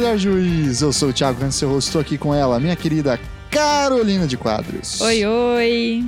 Melhor Juiz. Eu sou o Thiago Cancel, estou aqui com ela, minha querida Carolina de Quadros. Oi, oi.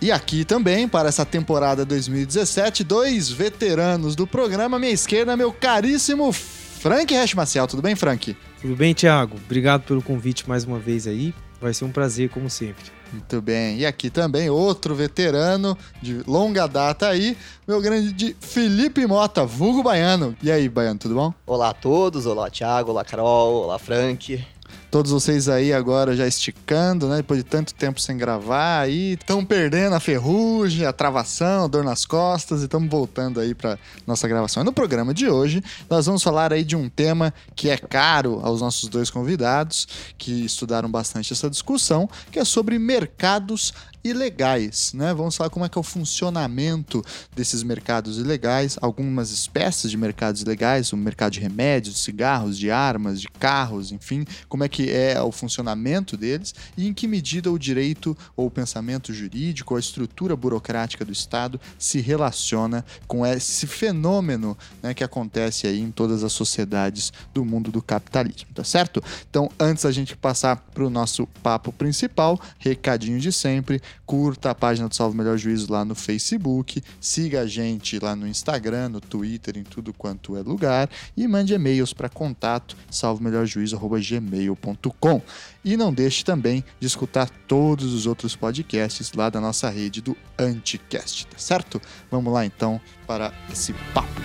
E aqui também, para essa temporada 2017, dois veteranos do programa. À minha esquerda, meu caríssimo Frank Hash Maciel. Tudo bem, Frank? Tudo bem, Thiago? Obrigado pelo convite mais uma vez aí. Vai ser um prazer, como sempre. Muito bem. E aqui também outro veterano de longa data aí, meu grande Felipe Mota, vulgo baiano. E aí, baiano, tudo bom? Olá a todos, olá Thiago, olá Carol, olá Frank. Todos vocês aí agora já esticando, né? Depois de tanto tempo sem gravar aí, estão perdendo a ferrugem, a travação, a dor nas costas e estamos voltando aí para nossa gravação. E no programa de hoje, nós vamos falar aí de um tema que é caro aos nossos dois convidados, que estudaram bastante essa discussão, que é sobre mercados ilegais, né? Vamos falar como é que é o funcionamento desses mercados ilegais, algumas espécies de mercados ilegais, o mercado de remédios, de cigarros, de armas, de carros, enfim, como é que é o funcionamento deles e em que medida o direito ou o pensamento jurídico, a estrutura burocrática do Estado se relaciona com esse fenômeno né, que acontece aí em todas as sociedades do mundo do capitalismo, tá certo? Então, antes a gente passar para o nosso papo principal, recadinho de sempre, curta a página do Salve Melhor Juízo lá no Facebook, siga a gente lá no Instagram, no Twitter, em tudo quanto é lugar e mande e-mails para contato salvemelhorjuízo@gmail.com. E não deixe também de escutar todos os outros podcasts lá da nossa rede do Anticast, tá certo? Vamos lá então para esse papo.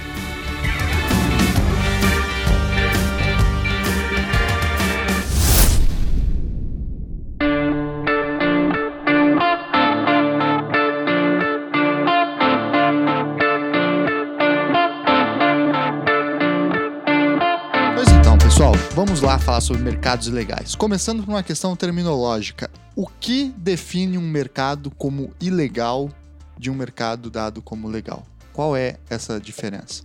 Vamos lá falar sobre mercados ilegais. Começando por uma questão terminológica. O que define um mercado como ilegal de um mercado dado como legal? Qual é essa diferença?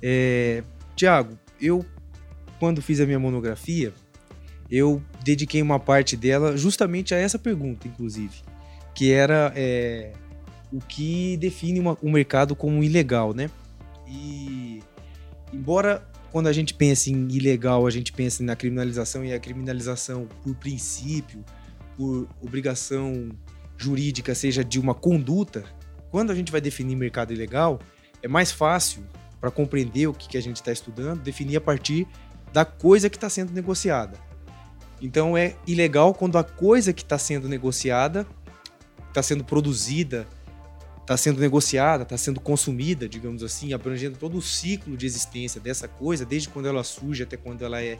É, Tiago, eu, quando fiz a minha monografia, eu dediquei uma parte dela justamente a essa pergunta, inclusive, que era é, o que define uma, um mercado como ilegal, né? E embora quando a gente pensa em ilegal, a gente pensa na criminalização e a criminalização por princípio, por obrigação jurídica, seja de uma conduta. Quando a gente vai definir mercado ilegal, é mais fácil para compreender o que, que a gente está estudando, definir a partir da coisa que está sendo negociada. Então é ilegal quando a coisa que está sendo negociada, está sendo produzida, está sendo negociada, está sendo consumida, digamos assim, abrangendo todo o ciclo de existência dessa coisa, desde quando ela surge até quando ela é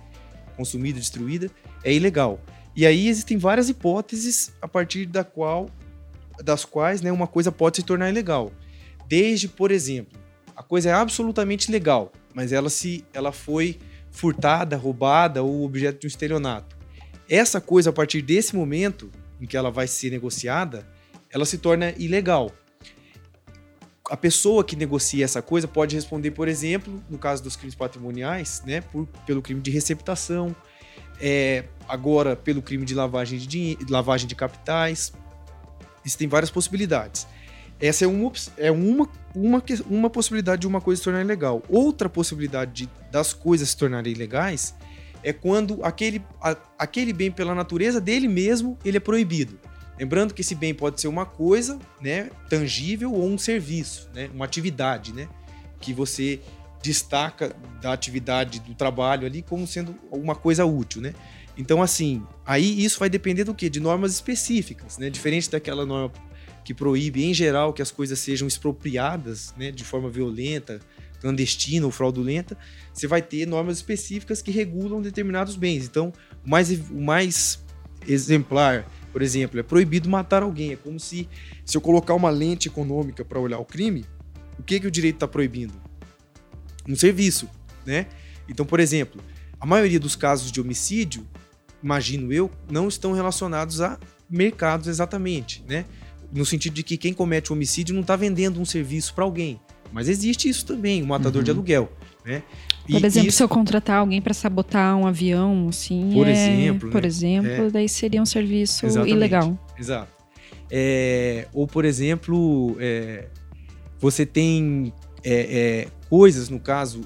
consumida, destruída, é ilegal. E aí existem várias hipóteses a partir da qual, das quais né, uma coisa pode se tornar ilegal. Desde, por exemplo, a coisa é absolutamente legal, mas ela se ela foi furtada, roubada ou objeto de um estelionato. Essa coisa, a partir desse momento em que ela vai ser negociada, ela se torna ilegal a pessoa que negocia essa coisa pode responder, por exemplo, no caso dos crimes patrimoniais, né, por, pelo crime de receptação, é, agora pelo crime de lavagem de, dinheiro, lavagem de capitais. Existem várias possibilidades. Essa é uma, é uma, uma, uma possibilidade de uma coisa se tornar ilegal. Outra possibilidade de, das coisas se tornarem ilegais é quando aquele, a, aquele bem, pela natureza dele mesmo, ele é proibido. Lembrando que esse bem pode ser uma coisa, né, tangível ou um serviço, né, uma atividade, né, que você destaca da atividade do trabalho ali como sendo uma coisa útil, né? Então, assim, aí isso vai depender do quê? De normas específicas, né? Diferente daquela norma que proíbe, em geral, que as coisas sejam expropriadas, né, de forma violenta, clandestina ou fraudulenta, você vai ter normas específicas que regulam determinados bens. Então, o mais, o mais exemplar por exemplo, é proibido matar alguém. É como se, se eu colocar uma lente econômica para olhar o crime, o que, que o direito está proibindo? Um serviço, né? Então, por exemplo, a maioria dos casos de homicídio, imagino eu, não estão relacionados a mercados exatamente, né? No sentido de que quem comete o homicídio não está vendendo um serviço para alguém. Mas existe isso também, o matador uhum. de aluguel. Né? Por exemplo, isso... se eu contratar alguém para sabotar um avião, assim, por é, exemplo, por né? exemplo, é. daí seria um serviço Exatamente. ilegal. Exato. É, ou, por exemplo, é, você tem é, é, coisas, no caso,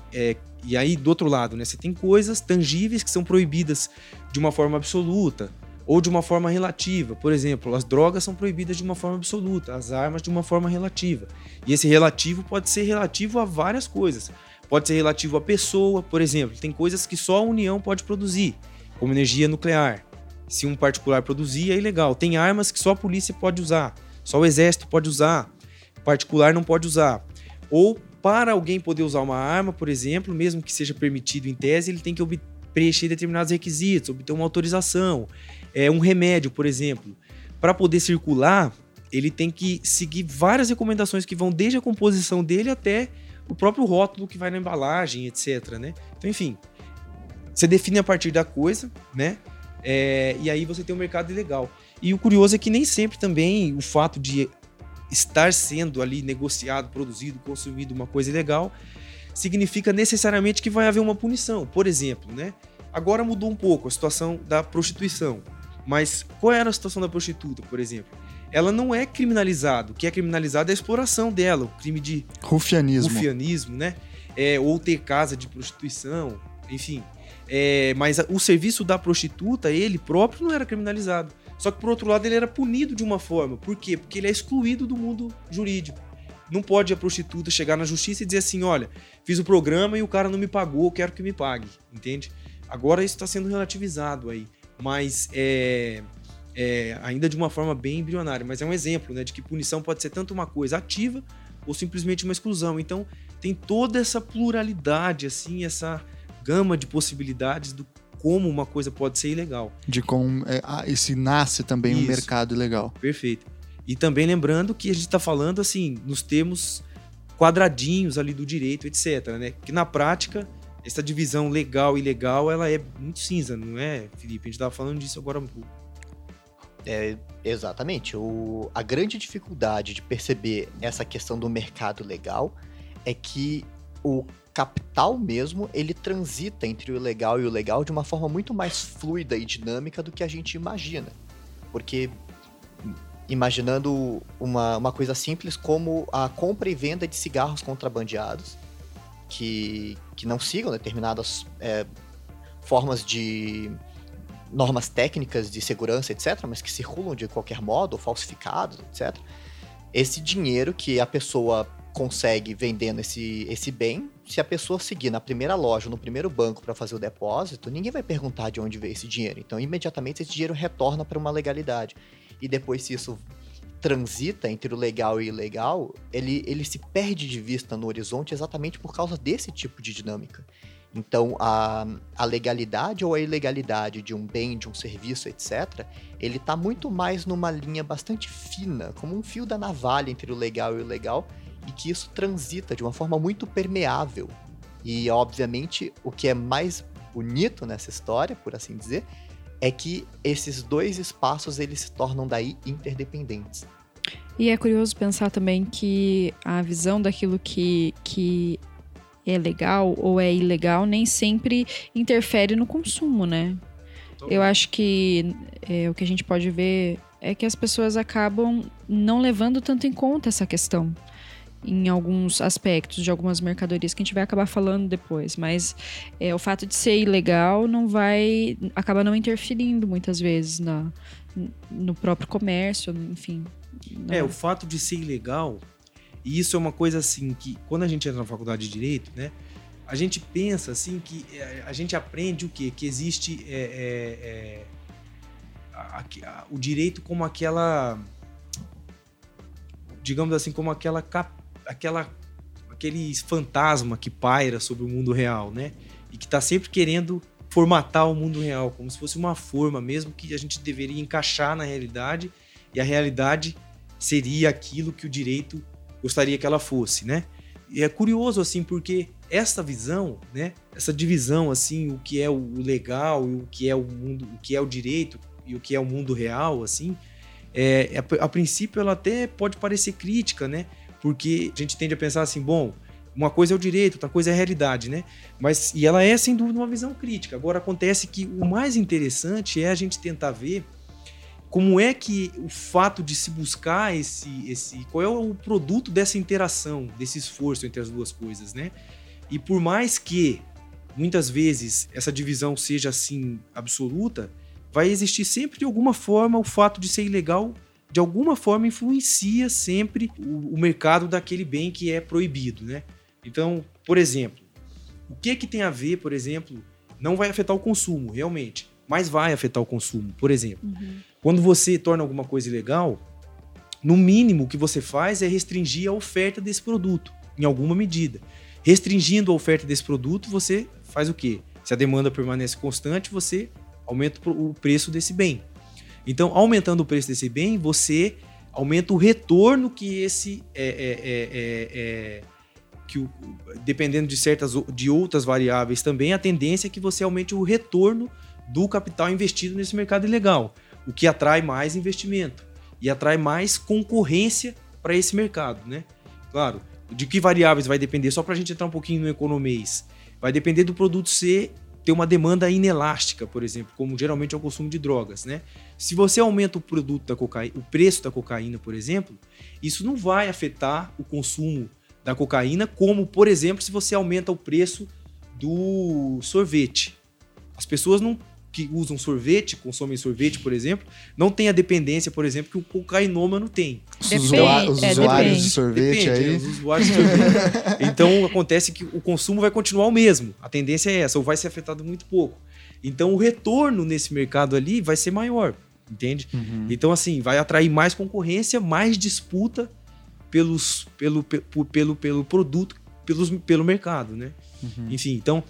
E aí, do outro lado, né, você tem coisas tangíveis que são proibidas de uma forma absoluta ou de uma forma relativa. Por exemplo, as drogas são proibidas de uma forma absoluta, as armas de uma forma relativa. E esse relativo pode ser relativo a várias coisas. Pode ser relativo à pessoa, por exemplo, tem coisas que só a União pode produzir, como energia nuclear. Se um particular produzir, é ilegal. Tem armas que só a polícia pode usar, só o exército pode usar, particular não pode usar. Ou para alguém poder usar uma arma, por exemplo, mesmo que seja permitido em tese, ele tem que preencher determinados requisitos, obter uma autorização. É, um remédio, por exemplo, para poder circular, ele tem que seguir várias recomendações que vão desde a composição dele até o próprio rótulo que vai na embalagem, etc. Né? Então, enfim, você define a partir da coisa, né? É, e aí você tem um mercado ilegal. E o curioso é que nem sempre também o fato de estar sendo ali negociado, produzido, consumido uma coisa ilegal significa necessariamente que vai haver uma punição. Por exemplo, né? Agora mudou um pouco a situação da prostituição. Mas qual era a situação da prostituta, por exemplo? Ela não é criminalizada. O que é criminalizado é a exploração dela, o crime de rufianismo, rufianismo né? É, ou ter casa de prostituição, enfim. É, mas o serviço da prostituta, ele próprio não era criminalizado. Só que, por outro lado, ele era punido de uma forma. Por quê? Porque ele é excluído do mundo jurídico. Não pode a prostituta chegar na justiça e dizer assim: olha, fiz o programa e o cara não me pagou, quero que me pague. Entende? Agora isso está sendo relativizado aí. Mas é, é, ainda de uma forma bem embrionária. Mas é um exemplo né, de que punição pode ser tanto uma coisa ativa ou simplesmente uma exclusão. Então tem toda essa pluralidade, assim, essa gama de possibilidades do como uma coisa pode ser ilegal. De como é, esse nasce também Isso. um mercado ilegal. Perfeito. E também lembrando que a gente está falando assim nos termos quadradinhos ali do direito, etc. Né? Que na prática essa divisão legal e ilegal ela é muito cinza, não é, Felipe? A gente estava falando disso agora pouco. É, exatamente. O, a grande dificuldade de perceber essa questão do mercado legal é que o capital mesmo, ele transita entre o legal e o legal de uma forma muito mais fluida e dinâmica do que a gente imagina. Porque imaginando uma, uma coisa simples como a compra e venda de cigarros contrabandeados, que, que não sigam determinadas é, formas de normas técnicas de segurança, etc., mas que circulam de qualquer modo, falsificados, etc. Esse dinheiro que a pessoa consegue vendendo esse, esse bem, se a pessoa seguir na primeira loja, no primeiro banco para fazer o depósito, ninguém vai perguntar de onde veio esse dinheiro. Então, imediatamente esse dinheiro retorna para uma legalidade. E depois, se isso transita entre o legal e o ilegal, ele, ele se perde de vista no horizonte exatamente por causa desse tipo de dinâmica. Então, a, a legalidade ou a ilegalidade de um bem, de um serviço, etc., ele está muito mais numa linha bastante fina, como um fio da navalha entre o legal e o ilegal, e que isso transita de uma forma muito permeável. E, obviamente, o que é mais bonito nessa história, por assim dizer, é que esses dois espaços eles se tornam daí interdependentes. E é curioso pensar também que a visão daquilo que, que é legal ou é ilegal nem sempre interfere no consumo, né? Eu acho que é, o que a gente pode ver é que as pessoas acabam não levando tanto em conta essa questão em alguns aspectos de algumas mercadorias que a gente vai acabar falando depois, mas é, o fato de ser ilegal não vai acaba não interferindo muitas vezes na, no próprio comércio, enfim. Na... É, o fato de ser ilegal, e isso é uma coisa assim que quando a gente entra na faculdade de direito, né, a gente pensa assim que é, a gente aprende o quê? Que existe é, é, é a, a, o direito como aquela digamos assim, como aquela cap aquela aquele fantasma que paira sobre o mundo real, né? E que está sempre querendo formatar o mundo real, como se fosse uma forma mesmo que a gente deveria encaixar na realidade e a realidade seria aquilo que o direito gostaria que ela fosse, né? E é curioso assim porque essa visão, né? Essa divisão assim, o que é o legal e o que é o mundo, o que é o direito e o que é o mundo real, assim, é, a, a princípio ela até pode parecer crítica, né? Porque a gente tende a pensar assim, bom, uma coisa é o direito, outra coisa é a realidade, né? Mas e ela é sem dúvida uma visão crítica. Agora acontece que o mais interessante é a gente tentar ver como é que o fato de se buscar esse esse qual é o produto dessa interação, desse esforço entre as duas coisas, né? E por mais que muitas vezes essa divisão seja assim absoluta, vai existir sempre de alguma forma o fato de ser ilegal, de alguma forma influencia sempre o, o mercado daquele bem que é proibido, né? Então, por exemplo, o que que tem a ver, por exemplo, não vai afetar o consumo, realmente, mas vai afetar o consumo. Por exemplo, Uhum. quando você torna alguma coisa ilegal, no mínimo o que você faz é restringir a oferta desse produto, em alguma medida. Restringindo a oferta desse produto, você faz o quê? Se a demanda permanece constante, você aumenta o preço desse bem. Então, aumentando o preço desse bem, você aumenta o retorno que esse é, é, é, é, é, que o- dependendo de certas de outras variáveis também, a tendência é que você aumente o retorno do capital investido nesse mercado ilegal, o que atrai mais investimento e atrai mais concorrência para esse mercado, né? Claro, de que variáveis vai depender? Só para a gente entrar um pouquinho no economês, vai depender do produto ser ter uma demanda inelástica, por exemplo, como geralmente é o consumo de drogas, né? Se você aumenta o produto da cocaína, o preço da cocaína, por exemplo, isso não vai afetar o consumo da cocaína, como, por exemplo, se você aumenta o preço do sorvete. As pessoas não que usam sorvete, consomem sorvete, por exemplo, não têm a dependência, por exemplo, que o cocainômano tem. Os, é, usuários de sorvete Depende, aí. os usuários de sorvete. então acontece que o consumo vai continuar o mesmo. A tendência é essa, ou vai ser afetado muito pouco. Então o retorno nesse mercado ali vai ser maior, entende? Uhum. Então assim, vai atrair mais concorrência, mais disputa pelos, pelo, pe- pu- pelo, pelo produto, pelos, pelo mercado, né? Uhum. Enfim, então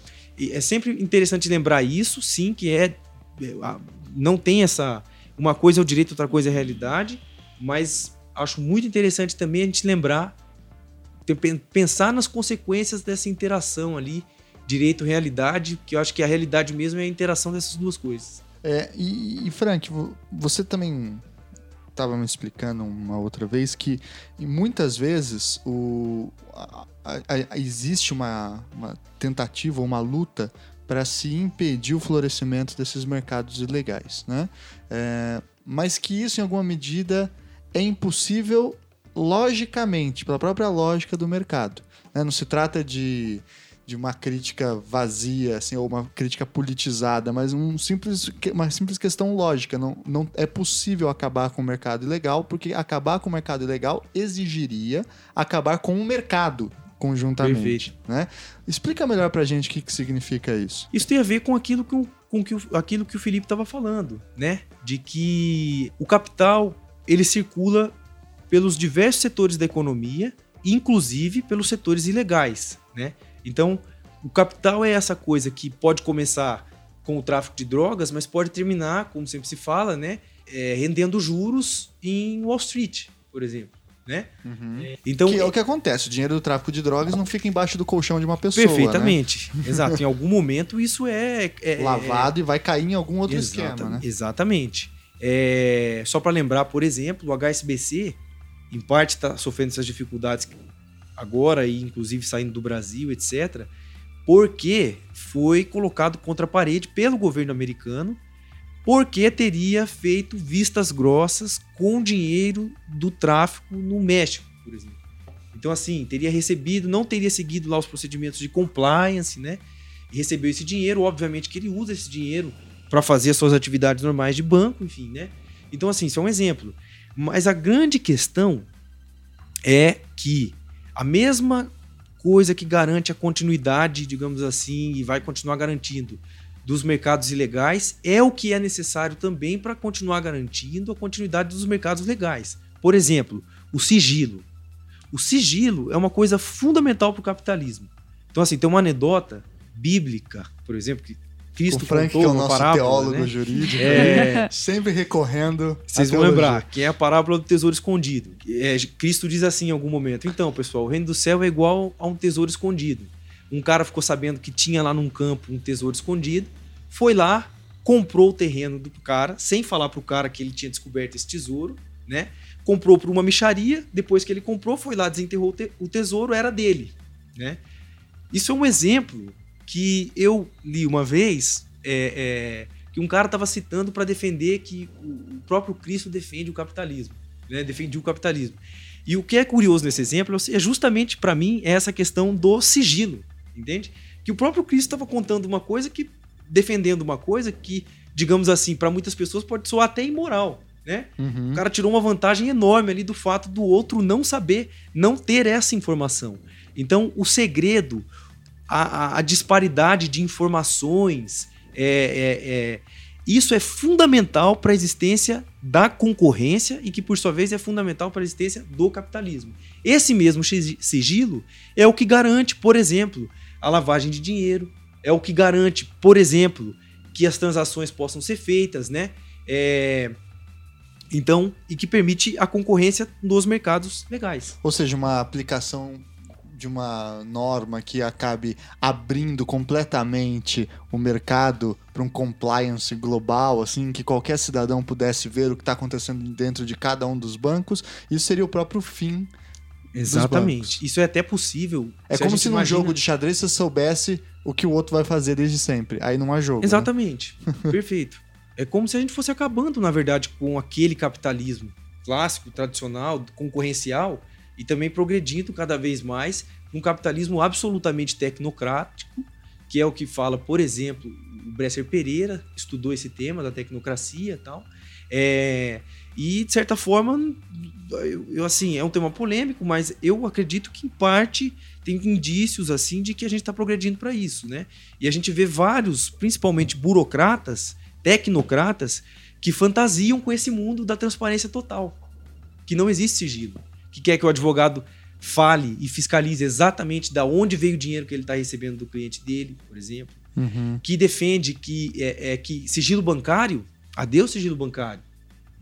é sempre interessante lembrar isso, sim, que é é, não tem essa uma coisa é o direito, outra coisa é a realidade, mas acho muito interessante também a gente lembrar pensar nas consequências dessa interação ali direito realidade, que eu acho que a realidade mesmo é a interação dessas duas coisas. É, e, e, Frank, vo- você também estava me explicando uma outra vez que muitas vezes o, a- a- a- existe uma, uma tentativa, uma luta para se impedir o florescimento desses mercados ilegais, né? É, mas que isso, em alguma medida, é impossível logicamente, pela própria lógica do mercado. né? Não se trata de de uma crítica vazia, assim, ou uma crítica politizada, mas um simples, uma simples questão lógica. Não, não é possível acabar com o mercado ilegal, porque acabar com o mercado ilegal exigiria acabar com o mercado conjuntamente. Perfeito. Né? Explica melhor pra gente o que, que significa isso. Isso tem a ver com aquilo que o, com que o, aquilo que o Felipe estava falando, né? De que o capital ele circula pelos diversos setores da economia, inclusive pelos setores ilegais, né? Então, o capital é essa coisa que pode começar com o tráfico de drogas, mas pode terminar, como sempre se fala, né? é, rendendo juros em Wall Street, por exemplo, né? Então, que é o que acontece. O dinheiro do tráfico de drogas não fica embaixo do colchão de uma pessoa. perfeitamente, exato. Em algum momento isso é, é- Né? Lavado e vai cair em algum outro Exata- esquema, né? Exatamente. É, só para lembrar, por exemplo, o HSBC, em parte está sofrendo essas dificuldades agora e inclusive saindo do Brasil, etc., porque foi colocado contra a parede pelo governo americano, porque teria feito vistas grossas com dinheiro do tráfico no México, por exemplo. Então, assim, teria recebido, não teria seguido lá os procedimentos de compliance, né? Recebeu esse dinheiro, obviamente que ele usa esse dinheiro para fazer as suas atividades normais de banco, enfim, né? Então, assim, isso é um exemplo. Mas a grande questão é que a mesma coisa que garante a continuidade, digamos assim, e vai continuar garantindo dos mercados ilegais é o que é necessário também para continuar garantindo a continuidade dos mercados legais. Por exemplo, o sigilo. O sigilo é uma coisa fundamental para o capitalismo. Então, assim, tem uma anedota bíblica, por exemplo, que Cristo o Frank, que é o nosso parábola, teólogo né? jurídico, É, sempre recorrendo. vocês vão teologia. lembrar que é a parábola do tesouro escondido. É, Cristo diz assim em algum momento: então, pessoal, o reino do céu é igual a um tesouro escondido. Um cara ficou sabendo que tinha lá num campo um tesouro escondido, foi lá, comprou o terreno do cara, sem falar pro cara que ele tinha descoberto esse tesouro, né? Comprou por uma micharia, depois que ele comprou, foi lá, desenterrou o, te- o tesouro, era dele, né? Isso é um exemplo que eu li uma vez, é, é, que um cara estava citando para defender que o próprio Cristo defende o capitalismo, né? defendia o capitalismo. E o que é curioso nesse exemplo é justamente para mim é essa questão do sigilo, entende? Que o próprio Cristo estava contando uma coisa que defendendo uma coisa que, digamos assim, para muitas pessoas pode soar até imoral, né? Uhum. O cara tirou uma vantagem enorme ali do fato do outro não saber, não ter essa informação. Então, o segredo, a, a- disparidade de informações, é, é- é- isso é fundamental para a existência da concorrência e que, por sua vez, é fundamental para a existência do capitalismo. Esse mesmo sigilo é o que garante, por exemplo, a lavagem de dinheiro, é o que garante, por exemplo, que as transações possam ser feitas, né? É, então, e que permite a concorrência nos mercados legais. Ou seja, uma aplicação de uma norma que acabe abrindo completamente o mercado para um compliance global, assim, que qualquer cidadão pudesse ver o que está acontecendo dentro de cada um dos bancos, isso seria o próprio fim. Exatamente. Isso é até possível. É a como se num imagina- jogo de xadrez você soubesse o que o outro vai fazer desde sempre. Aí não há jogo. né? Exatamente. Perfeito. É como se a gente fosse acabando, na verdade, com aquele capitalismo clássico, tradicional, concorrencial e também progredindo cada vez mais um capitalismo absolutamente tecnocrático, que é o que fala, por exemplo, o Bresser Pereira estudou esse tema da tecnocracia e tal. É, e, de certa forma, eu, eu, assim, é um tema polêmico, mas eu acredito que, em parte, tem indícios assim de que a gente está progredindo para isso, né? E a gente vê vários, principalmente burocratas, tecnocratas, que fantasiam com esse mundo da transparência total, que não existe sigilo, que quer que o advogado fale e fiscalize exatamente da onde veio o dinheiro que ele está recebendo do cliente dele, por exemplo, Uhum. que defende que é, é que sigilo bancário, adeus sigilo bancário.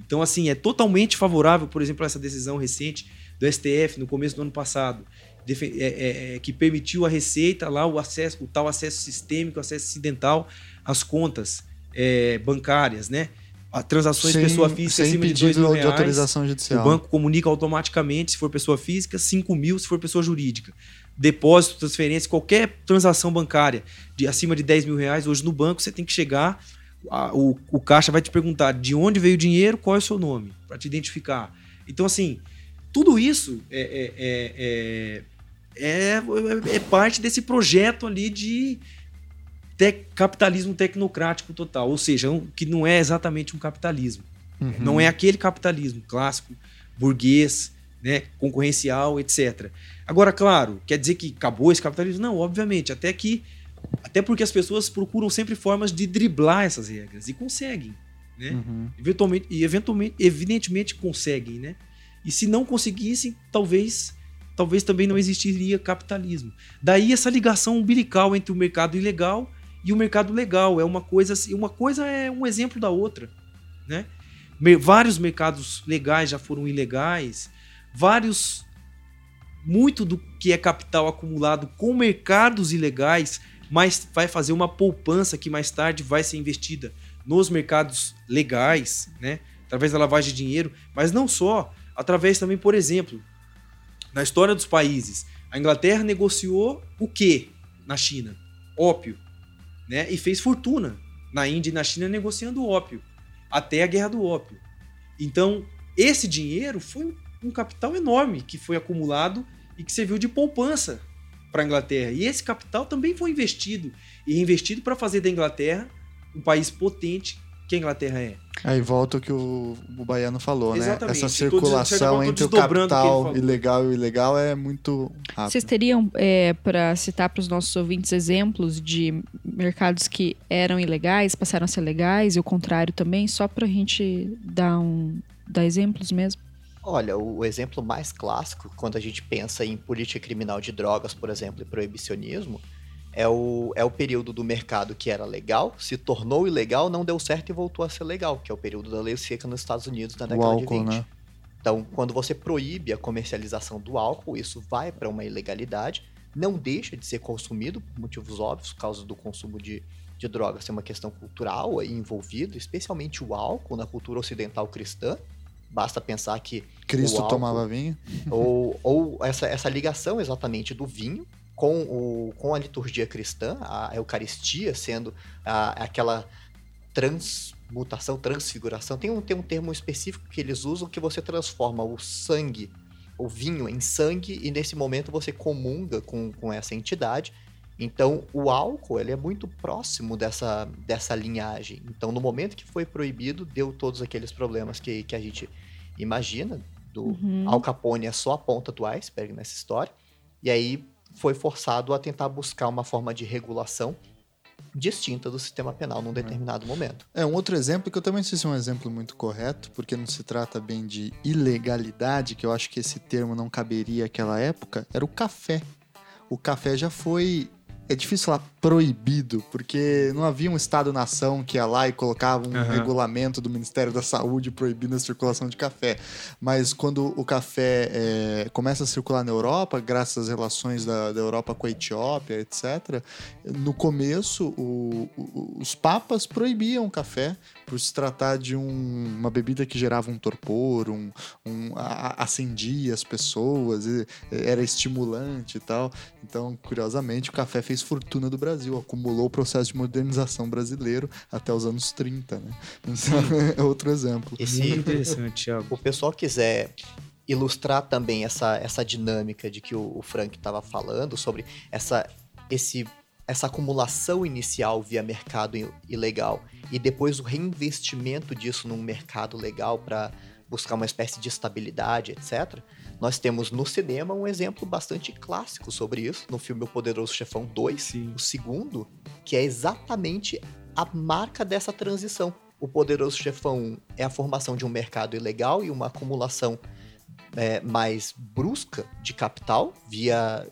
Então, assim, é totalmente favorável, por exemplo, a essa decisão recente do STF no começo do ano passado, é- é- é, que permitiu a Receita lá o acesso, o tal acesso sistêmico, acesso acidental às contas é, bancárias, né? A transações de pessoa física sem acima de dois mil de reais. autorização judicial. O banco comunica automaticamente se for pessoa física, 5 mil se for pessoa jurídica. Depósito, transferência, qualquer transação bancária de acima de 10 mil reais, hoje no banco você tem que chegar, a- o, o caixa vai te perguntar de onde veio o dinheiro, qual é o seu nome, para te identificar. Então, assim, tudo isso é, é, é, é, é- é parte desse projeto ali de te- capitalismo tecnocrático total, ou seja, um- que não é exatamente um capitalismo. Uhum. Não é aquele capitalismo clássico, burguês, né, concorrencial, etc. Agora, claro, quer dizer que acabou esse capitalismo? Não, obviamente, até que até porque as pessoas procuram sempre formas de driblar essas regras e conseguem, né? Uhum. Eventualmente, e eventualmente, evidentemente conseguem, né? E se não conseguissem, talvez talvez também não existiria capitalismo. Daí essa ligação umbilical entre o mercado ilegal e o mercado legal é uma coisa assim, uma coisa é um exemplo da outra, né? Vários mercados legais já foram ilegais, vários muito do que é capital acumulado com mercados ilegais, mas vai fazer uma poupança que mais tarde vai ser investida nos mercados legais, né? Através da lavagem de dinheiro, mas não só, através também, por exemplo, na história dos países, a Inglaterra negociou o quê na China? Ópio, né? E fez fortuna na Índia e na China negociando ópio, até a guerra do ópio. Então, esse dinheiro foi um- capital enorme que foi acumulado e que serviu de poupança para a Inglaterra. E esse capital também foi investido e reinvestido para fazer da Inglaterra um país potente que a Inglaterra é. Aí volta o que o, o Baiano falou, Exatamente. né? Essa dizendo- circulação tô entre o capital ilegal e o ilegal é muito rápido. Vocês teriam, é, para citar para os nossos ouvintes, exemplos de mercados que eram ilegais, passaram a ser legais, e o contrário também, só para a gente dar, um, dar exemplos mesmo? Olha, o, o exemplo mais clássico, quando a gente pensa em política criminal de drogas, por exemplo, e proibicionismo, é o, é o período do mercado que era legal, se tornou ilegal, não deu certo e voltou a ser legal, que é o período da lei seca nos Estados Unidos na década álcool, de 20. né? Então, quando você proíbe a comercialização do álcool, isso vai para uma ilegalidade, não deixa de ser consumido por motivos óbvios, por causa do consumo de, de drogas ser uma questão cultural aí envolvida, especialmente o álcool na cultura ocidental cristã. Basta pensar que Cristo o álcool- tomava vinho. ou, ou essa, essa ligação exatamente do vinho com, o, com a liturgia cristã, a Eucaristia sendo a- aquela transmutação, transfiguração. Tem um, tem um termo específico que eles usam que você transforma o sangue, o vinho em sangue, e nesse momento você comunga com, com essa entidade. Então, o álcool ele é muito próximo dessa, dessa linhagem. Então, no momento que foi proibido, deu todos aqueles problemas que, que a gente imagina. Do Uhum. Al Capone é só a ponta do iceberg nessa história. E aí foi forçado a tentar buscar uma forma de regulação distinta do sistema penal num determinado momento. É, um outro exemplo, que eu também não sei se é um exemplo muito correto, porque não se trata bem de ilegalidade, que eu acho que esse termo não caberia àquela época, era o café. O café já foi. É difícil falar proibido, porque não havia um Estado-nação que ia lá e colocava um Aham. regulamento do Ministério da Saúde proibindo a circulação de café. Mas quando o café é, começa a circular na Europa, graças às relações da, da Europa com a Etiópia, etc., no começo o- o- os papas proibiam o café por se tratar de um- uma bebida que gerava um torpor, um, um- a- acendia as pessoas, e- era estimulante e tal. Então, curiosamente, o café fez fortuna do Brasil, acumulou o processo de modernização brasileiro até os anos 30, né? Então, é outro exemplo. Muito Esse, interessante, Thiago. o pessoal quiser ilustrar também essa, essa dinâmica de que o, o Frank estava falando sobre essa, esse, essa acumulação inicial via mercado ilegal e depois o reinvestimento disso num mercado legal para buscar uma espécie de estabilidade, etc. Nós temos no cinema um exemplo bastante clássico sobre isso, no filme O Poderoso Chefão 2, Sim. o segundo, que é exatamente a marca dessa transição. O Poderoso Chefão 1 é a formação de um mercado ilegal e uma acumulação é, mais brusca de capital via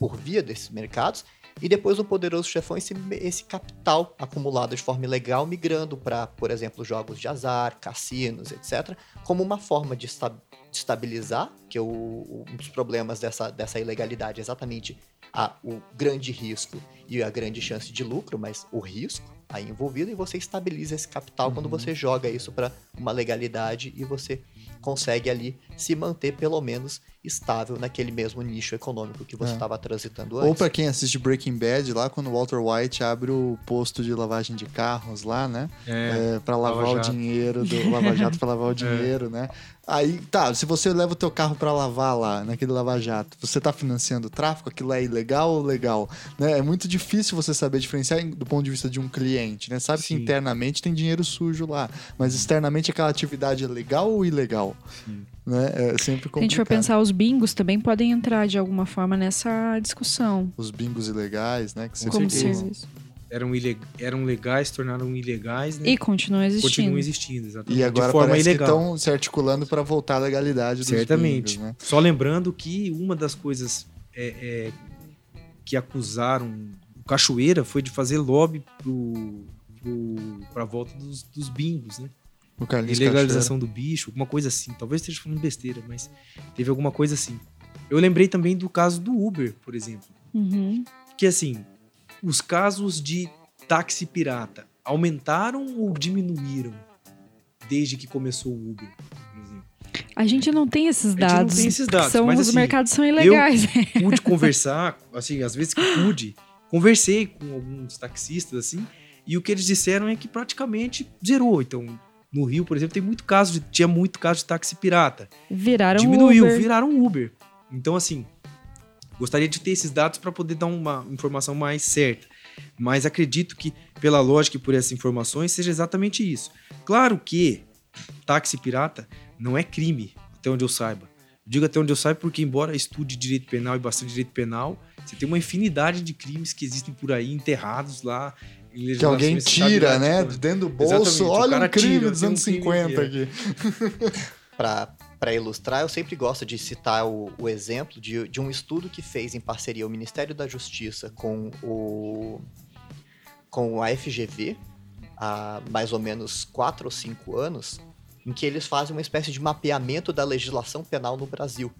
por via desses mercados. E depois o Poderoso Chefão, esse, esse capital acumulado de forma ilegal migrando para, por exemplo, jogos de azar, cassinos, etc., como uma forma de, esta- de estabilizar, que o, o- um dos problemas dessa, dessa ilegalidade é exatamente a, o grande risco e a grande chance de lucro, mas o risco aí envolvido, e você estabiliza esse capital quando você joga isso para uma legalidade e você consegue ali se manter pelo menos estável naquele mesmo nicho econômico que você É. estava transitando antes. Ou pra quem assiste Breaking Bad, lá quando o Walter White abre o posto de lavagem de carros lá, né? É, É, para lavar Lava o dinheiro do Lava Jato para lavar o dinheiro, né? Aí, tá, se você leva o teu carro para lavar lá, naquele Lava Jato, você tá financiando o tráfico, aquilo é ilegal ou legal? Né? É muito difícil você saber diferenciar do ponto de vista de um cliente, né? Sabe que Sim. internamente tem dinheiro sujo lá, mas externamente aquela atividade é legal ou ilegal? Sim. Né? É sempre Se a complicado. gente for pensar, os bingos também podem entrar de alguma forma nessa discussão. Os bingos ilegais, né? Que Com como serviço. eram, ileg... eram legais, se tornaram ilegais, né? E continuam existindo. continuam existindo, exatamente. E agora de forma parece ilegal. que estão se articulando para voltar à legalidade dos Certamente. bingos, né? Só lembrando que uma das coisas é, é, que acusaram o Cachoeira foi de fazer lobby pro, pra volta dos, dos bingos, né? Ilegalização do bicho, alguma coisa assim. Talvez esteja falando besteira, mas teve alguma coisa assim. Eu lembrei também do caso do Uber, por exemplo. Uhum. Que assim, os casos de táxi pirata aumentaram ou diminuíram desde que começou o Uber, por exemplo? A gente não tem esses A gente não dados. tem esses dados, são, mas, os assim, mercados são ilegais. pude conversar, assim, às vezes que pude, conversei com alguns taxistas, assim, e o que eles disseram é que praticamente zerou. Então, no Rio, por exemplo, tem muito caso de, tinha muito caso de táxi pirata. Viraram Diminuiu, Uber. viraram Uber. Então, assim, gostaria de ter esses dados para poder dar uma informação mais certa. Mas acredito que, pela lógica e por essas informações, seja exatamente isso. Claro que táxi pirata não é crime, até onde eu saiba. Digo até onde eu saiba porque, embora estude direito penal e bastante direito penal, você tem uma infinidade de crimes que existem por aí enterrados lá. Que alguém tira, né? tipo, Dentro do bolso. Exatamente, o Olha cara um crime tira, dos tem um anos crime 50 que é. aqui. Para ilustrar, eu sempre gosto de citar o, o exemplo de, de um estudo que fez em parceria o Ministério da Justiça com, o, com a FGV há mais ou menos 4 ou 5 anos, em que eles fazem uma espécie de mapeamento da legislação penal no Brasil.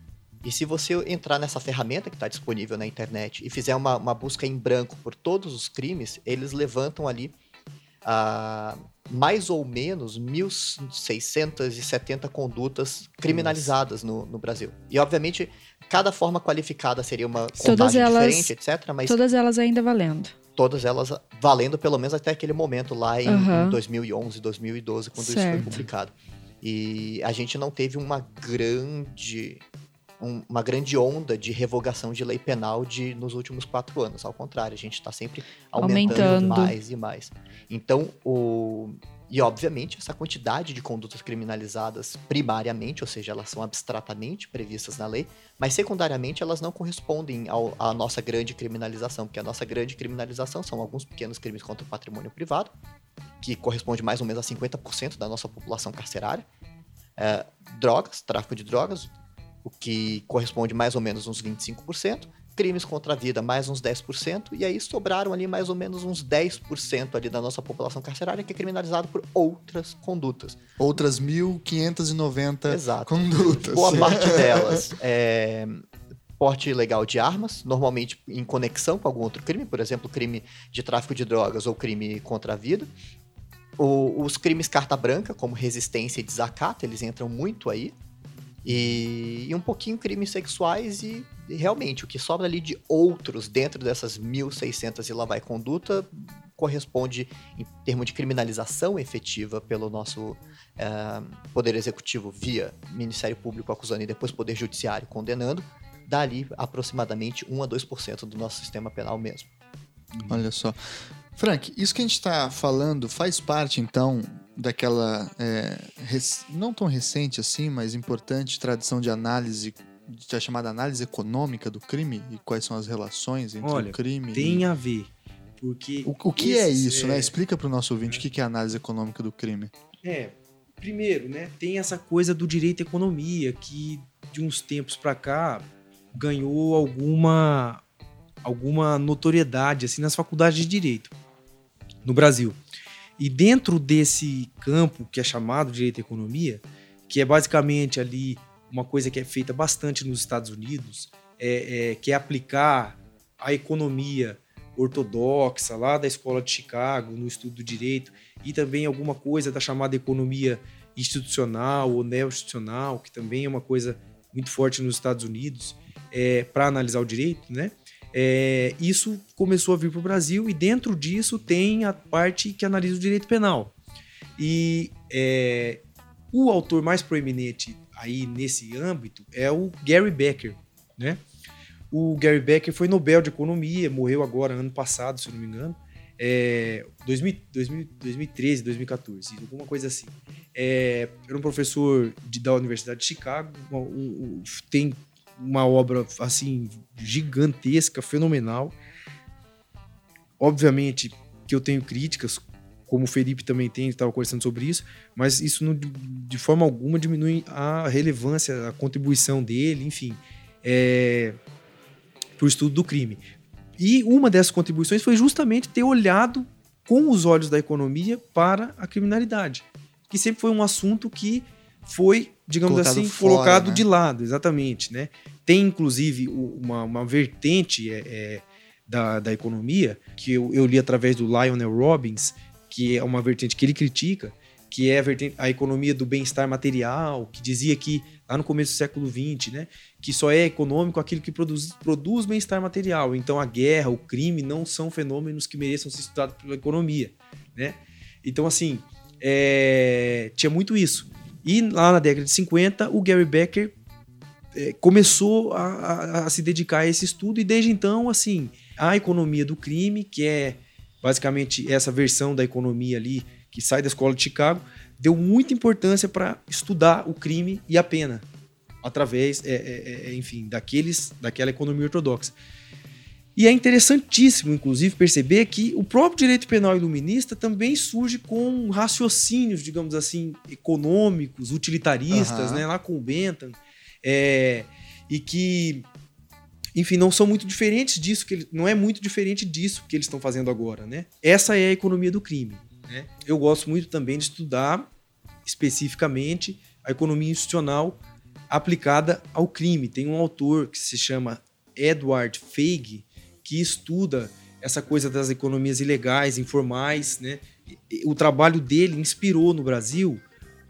E se você entrar nessa ferramenta que está disponível na internet e fizer uma, uma busca em branco por todos os crimes, eles levantam ali ah, mais ou menos 1.670 condutas criminalizadas no, no Brasil. E, obviamente, cada forma qualificada seria uma Todas elas- diferente, etc. Mas Todas elas ainda valendo. todas elas valendo pelo menos até aquele momento lá em, Aham. em 2011, 2012, quando isso Certo. foi publicado. E a gente não teve uma grande um- uma grande onda de revogação de lei penal de, nos últimos quatro anos. Ao contrário, a gente está sempre aumentando, Aumentando. mais e mais. Então, o. E, obviamente, essa quantidade de condutas criminalizadas primariamente, ou seja, elas são abstratamente previstas na lei, mas secundariamente elas não correspondem ao- à nossa grande criminalização, porque a nossa grande criminalização são alguns pequenos crimes contra o patrimônio privado, que corresponde mais ou menos a 50% da nossa população carcerária. É, drogas, tráfico de drogas, o que corresponde mais ou menos uns 25%. Crimes contra a vida, mais uns 10%. E aí sobraram ali mais ou menos uns 10% ali da nossa população carcerária que é criminalizado por outras condutas. Outras 1.590 Exato. condutas. Boa parte delas é porte ilegal de armas, normalmente em conexão com algum outro crime, por exemplo, crime de tráfico de drogas ou crime contra a vida. O- os crimes carta branca, como resistência e desacato, eles entram muito aí. E, e um pouquinho crimes sexuais e, realmente o que sobra ali de outros dentro dessas 1.600 e lá vai conduta corresponde em termos de criminalização efetiva pelo nosso eh, Poder Executivo via Ministério Público acusando e depois Poder Judiciário condenando, dá ali aproximadamente 1 a 2% do nosso sistema penal mesmo. Olha só. Frank, isso que a gente está falando faz parte, então, daquela é, não tão recente assim, mas importante tradição de análise, da chamada análise econômica do crime e quais são as relações entre Olha, o crime Tem e... a ver. Porque. O, o que é isso, né? Explica para o nosso ouvinte o que é a análise econômica do crime. É, primeiro, né, tem essa coisa do direito à economia que de uns tempos pra cá ganhou alguma alguma notoriedade assim nas faculdades de direito no Brasil. E dentro desse campo que é chamado direito à economia, que é basicamente ali uma coisa que é feita bastante nos Estados Unidos, é, é, que é aplicar a economia ortodoxa lá da escola de Chicago no estudo do direito e também alguma coisa da chamada economia institucional ou neo-institucional, que também é uma coisa muito forte nos Estados Unidos, é, para analisar o direito, né? É, isso começou a vir para o Brasil e dentro disso tem a parte que analisa o direito penal. E é, o autor mais proeminente aí nesse âmbito é o Gary Becker, né? O Gary Becker foi Nobel de Economia, morreu agora ano passado, se não me engano, é, 2000, 2000, 2013, 2014, alguma coisa assim. É, era um professor de- da Universidade de Chicago, um- um- tem uma obra assim gigantesca, fenomenal. Obviamente que eu tenho críticas, como o Felipe também tem, estava conversando sobre isso, mas isso não, de forma alguma diminui a relevância, a contribuição dele, enfim, é, para o estudo do crime. E uma dessas contribuições foi justamente ter olhado com os olhos da economia para a criminalidade, que sempre foi um assunto que foi, digamos Colocado assim, fora, colocado né? de lado, exatamente, né? Tem inclusive uma, uma vertente é, é, da, da economia que eu, eu li através do Lionel Robbins, que é uma vertente que ele critica, que é a, vertente, a economia do bem-estar material, que dizia que lá no começo do século XX, né, que só é econômico aquilo que produz, produz bem-estar material. Então a guerra, o crime não são fenômenos que mereçam ser estudados pela economia, né? Então assim, é, tinha muito isso. E lá na década de 50, o Gary Becker é, começou a, a- a se dedicar a esse estudo e desde então, assim, a economia do crime, que é basicamente essa versão da economia ali que sai da escola de Chicago, deu muita importância para estudar o crime e a pena através, é, é, enfim, daqueles, daquela economia ortodoxa. E é interessantíssimo, inclusive, perceber que o próprio direito penal iluminista também surge com raciocínios, digamos assim, econômicos, utilitaristas, Aham. né, lá com o Bentham, é, e que, enfim, não são muito diferentes disso, que ele- não é muito diferente disso que eles estão fazendo agora, né? Essa é a economia do crime. Né? Eu gosto muito também de estudar especificamente a economia institucional aplicada ao crime. Tem um autor que se chama Edward Feig que estuda essa coisa das economias ilegais, informais, né? O trabalho dele inspirou no Brasil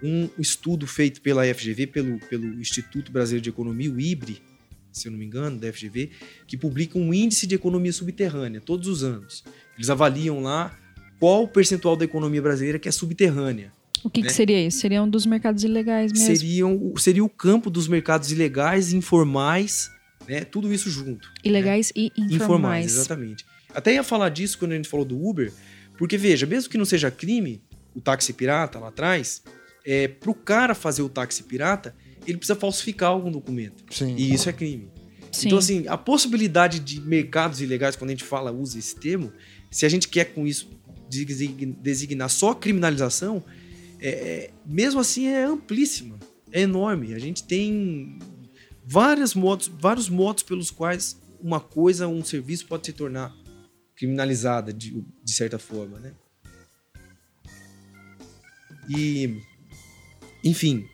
um estudo feito pela FGV, pelo, pelo Instituto Brasileiro de Economia, o IBRE, se eu não me engano, da FGV, que publica um índice de economia subterrânea todos os anos. Eles avaliam lá qual o percentual da economia brasileira que é subterrânea. O que, né? que seria isso? Seria um dos mercados ilegais mesmo. Seriam, seria o campo dos mercados ilegais, informais, né? Tudo isso junto. Ilegais e informais. Informais, exatamente. Até ia falar disso quando a gente falou do Uber, porque veja, mesmo que não seja crime, o táxi pirata lá atrás, é, pro cara fazer o táxi pirata, ele precisa falsificar algum documento. Sim. E isso é crime. Sim. Então, assim, a possibilidade de mercados ilegais, quando a gente fala, usa esse termo, se a gente quer com isso design- designar só criminalização, é, é- mesmo assim é amplíssima, é enorme. A gente tem vários modos, vários modos pelos quais uma coisa, um serviço pode se tornar criminalizada de, de certa forma, né? E, enfim,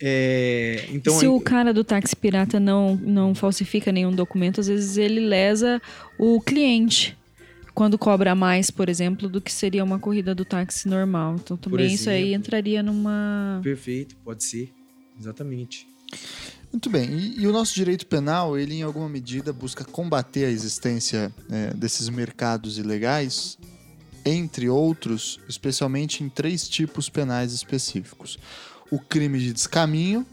é, então Se o cara do táxi pirata não, não falsifica nenhum documento, às vezes ele lesa o cliente. Quando cobra mais, por exemplo, do que seria uma corrida do táxi normal. Então também isso aí exemplo. entraria numa. perfeito, pode ser, exatamente. Muito bem. E, e o nosso direito penal, ele em alguma medida busca combater a existência é, desses mercados ilegais, entre outros, especialmente em três tipos penais específicos: o crime de descaminho,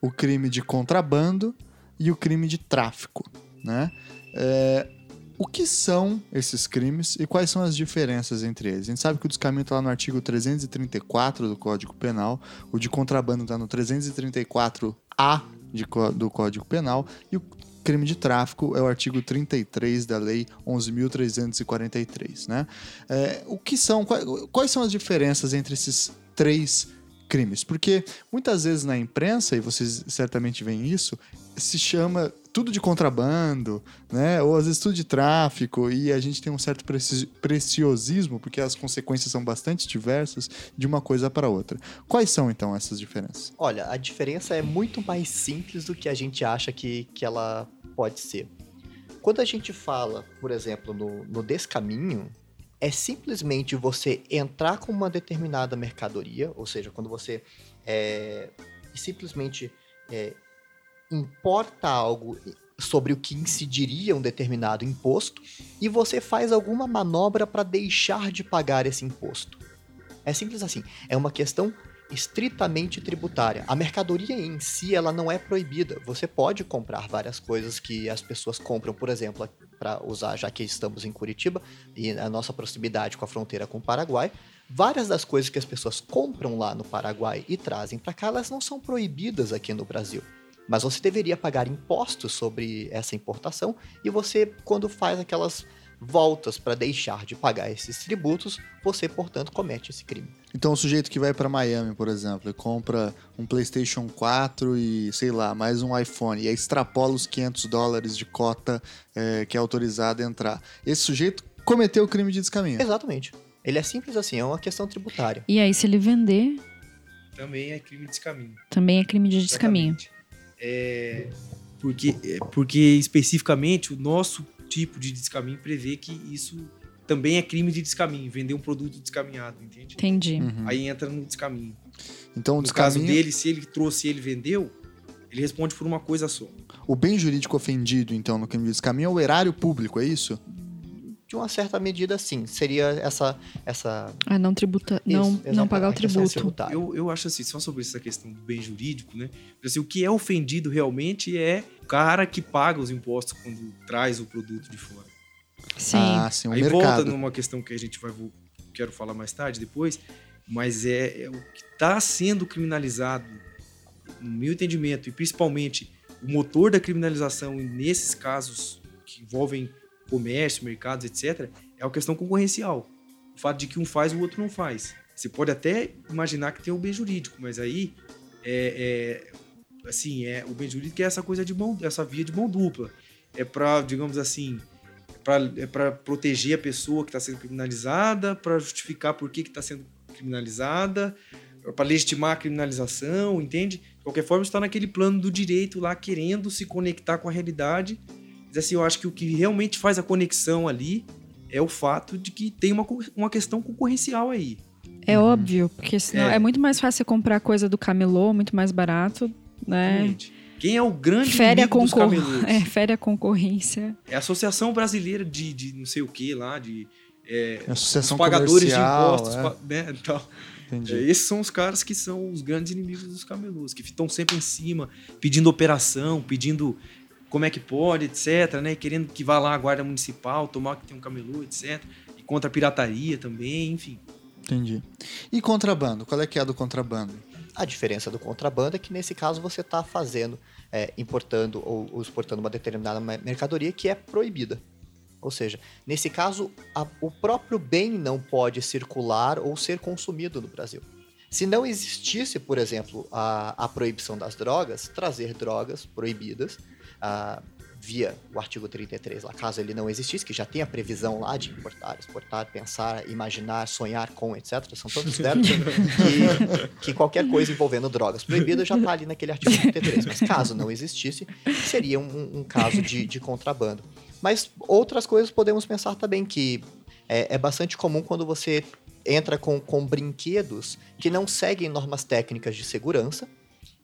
o crime de contrabando e o crime de tráfico, né? É, o que são esses crimes e quais são as diferenças entre eles? A gente sabe que o descaminho está lá no artigo 334 do Código Penal, o de contrabando está no 334A de do Código Penal e o crime de tráfico é o artigo 33 da Lei 11.343, né? É, o que são, quais, quais são as diferenças entre esses três crimes? Porque muitas vezes na imprensa, e vocês certamente veem isso, se chama tudo de contrabando, né? Ou às vezes tudo de tráfico, e a gente tem um certo preci- preciosismo, porque as consequências são bastante diversas de uma coisa para outra. Quais são então essas diferenças? Olha, a diferença é muito mais simples do que a gente acha que, que ela pode ser. Quando a gente fala, por exemplo, no, no descaminho, é simplesmente você entrar com uma determinada mercadoria, ou seja, quando você é, simplesmente é, importa algo sobre o que incidiria um determinado imposto e você faz alguma manobra para deixar de pagar esse imposto. É simples assim. É uma questão estritamente tributária. A mercadoria em si, ela não é proibida. Você pode comprar várias coisas que as pessoas compram, por exemplo, para usar, já que estamos em Curitiba e a nossa proximidade com a fronteira com o Paraguai, várias das coisas que as pessoas compram lá no Paraguai e trazem para cá, elas não são proibidas aqui no Brasil. Mas você deveria pagar impostos sobre essa importação e você, quando faz aquelas voltas para deixar de pagar esses tributos, você, portanto, comete esse crime. Então, o sujeito que vai para Miami, por exemplo, e compra um PlayStation 4 e, sei lá, mais um iPhone, e aí extrapola os 500 dólares de cota é, que é autorizado a entrar. Esse sujeito cometeu o crime de descaminho. Exatamente. Ele é simples assim, é uma questão tributária. E aí, se ele vender, Também é crime de descaminho. também é crime de descaminho. Exatamente. É, porque, é, porque especificamente o nosso tipo de descaminho prevê que isso também é crime de descaminho, vender um produto descaminhado, entende? Entendi. Uhum. Aí entra no descaminho. Então, o No caso descaminho, dele, se ele trouxe e ele vendeu, ele responde por uma coisa só. o bem jurídico ofendido, então, no crime de descaminho é o erário público, é isso? De uma certa medida, sim. Seria essa. essa Ah, não tributa, não, isso, não pagar o questão tributo. Eu, eu acho assim, só sobre essa questão do bem jurídico, né? Assim, o que é ofendido realmente é o cara que paga os impostos quando traz o produto de fora. Sim. Ah, sim, o Aí mercado. volta numa questão que a gente vai vou- quero falar mais tarde, depois, mas é, é o que está sendo criminalizado, no meu entendimento, e principalmente o motor da criminalização nesses casos que envolvem comércio, mercados, etc., é a questão concorrencial. O fato de que um faz, o outro não faz. Você pode até imaginar que tem o bem jurídico, mas aí é, é, assim, é o bem jurídico é essa coisa de mão, essa via de mão dupla. É para, digamos assim, é para proteger a pessoa que está sendo criminalizada, para justificar por que está sendo criminalizada, para legitimar a criminalização, entende? De qualquer forma, está naquele plano do direito lá, querendo se conectar com a realidade. Mas assim, eu acho que o que realmente faz a conexão ali é o fato de que tem uma, uma questão concorrencial aí. É óbvio, porque senão É. é. muito mais fácil você comprar coisa do camelô, muito mais barato, né? Realmente. Quem é o grande Fere a, inimigo dos camelôs? é, fere a concorrência. É a Associação Brasileira de, de não sei o que lá, de é, os Associação pagadores de impostos, é. pa- né, tal. Entendi. É, esses são os caras que são os grandes inimigos dos camelôs, que estão sempre em cima, pedindo operação, pedindo como é que pode, etc, né, querendo que vá lá a guarda municipal, tomar que tem um camelô, etc, e contra a pirataria também, enfim. Entendi. E contrabando? Qual é que é a do contrabando? A diferença do contrabando é que nesse caso você está fazendo, é, importando ou, ou exportando uma determinada me- mercadoria que é proibida. Ou seja, nesse caso, a- o próprio bem não pode circular ou ser consumido no Brasil. Se não existisse, por exemplo, a, a proibição das drogas, trazer drogas proibidas ah, via o artigo 33 lá, caso ele não existisse, que já tem a previsão lá de importar, exportar, pensar, imaginar, sonhar com, etc. São todos verbos que, que qualquer coisa envolvendo drogas proibidas já está ali naquele artigo 33. Mas caso não existisse, seria um, um caso de, de contrabando. Mas outras coisas podemos pensar também que é, é bastante comum quando você entra com, com brinquedos que não seguem normas técnicas de segurança.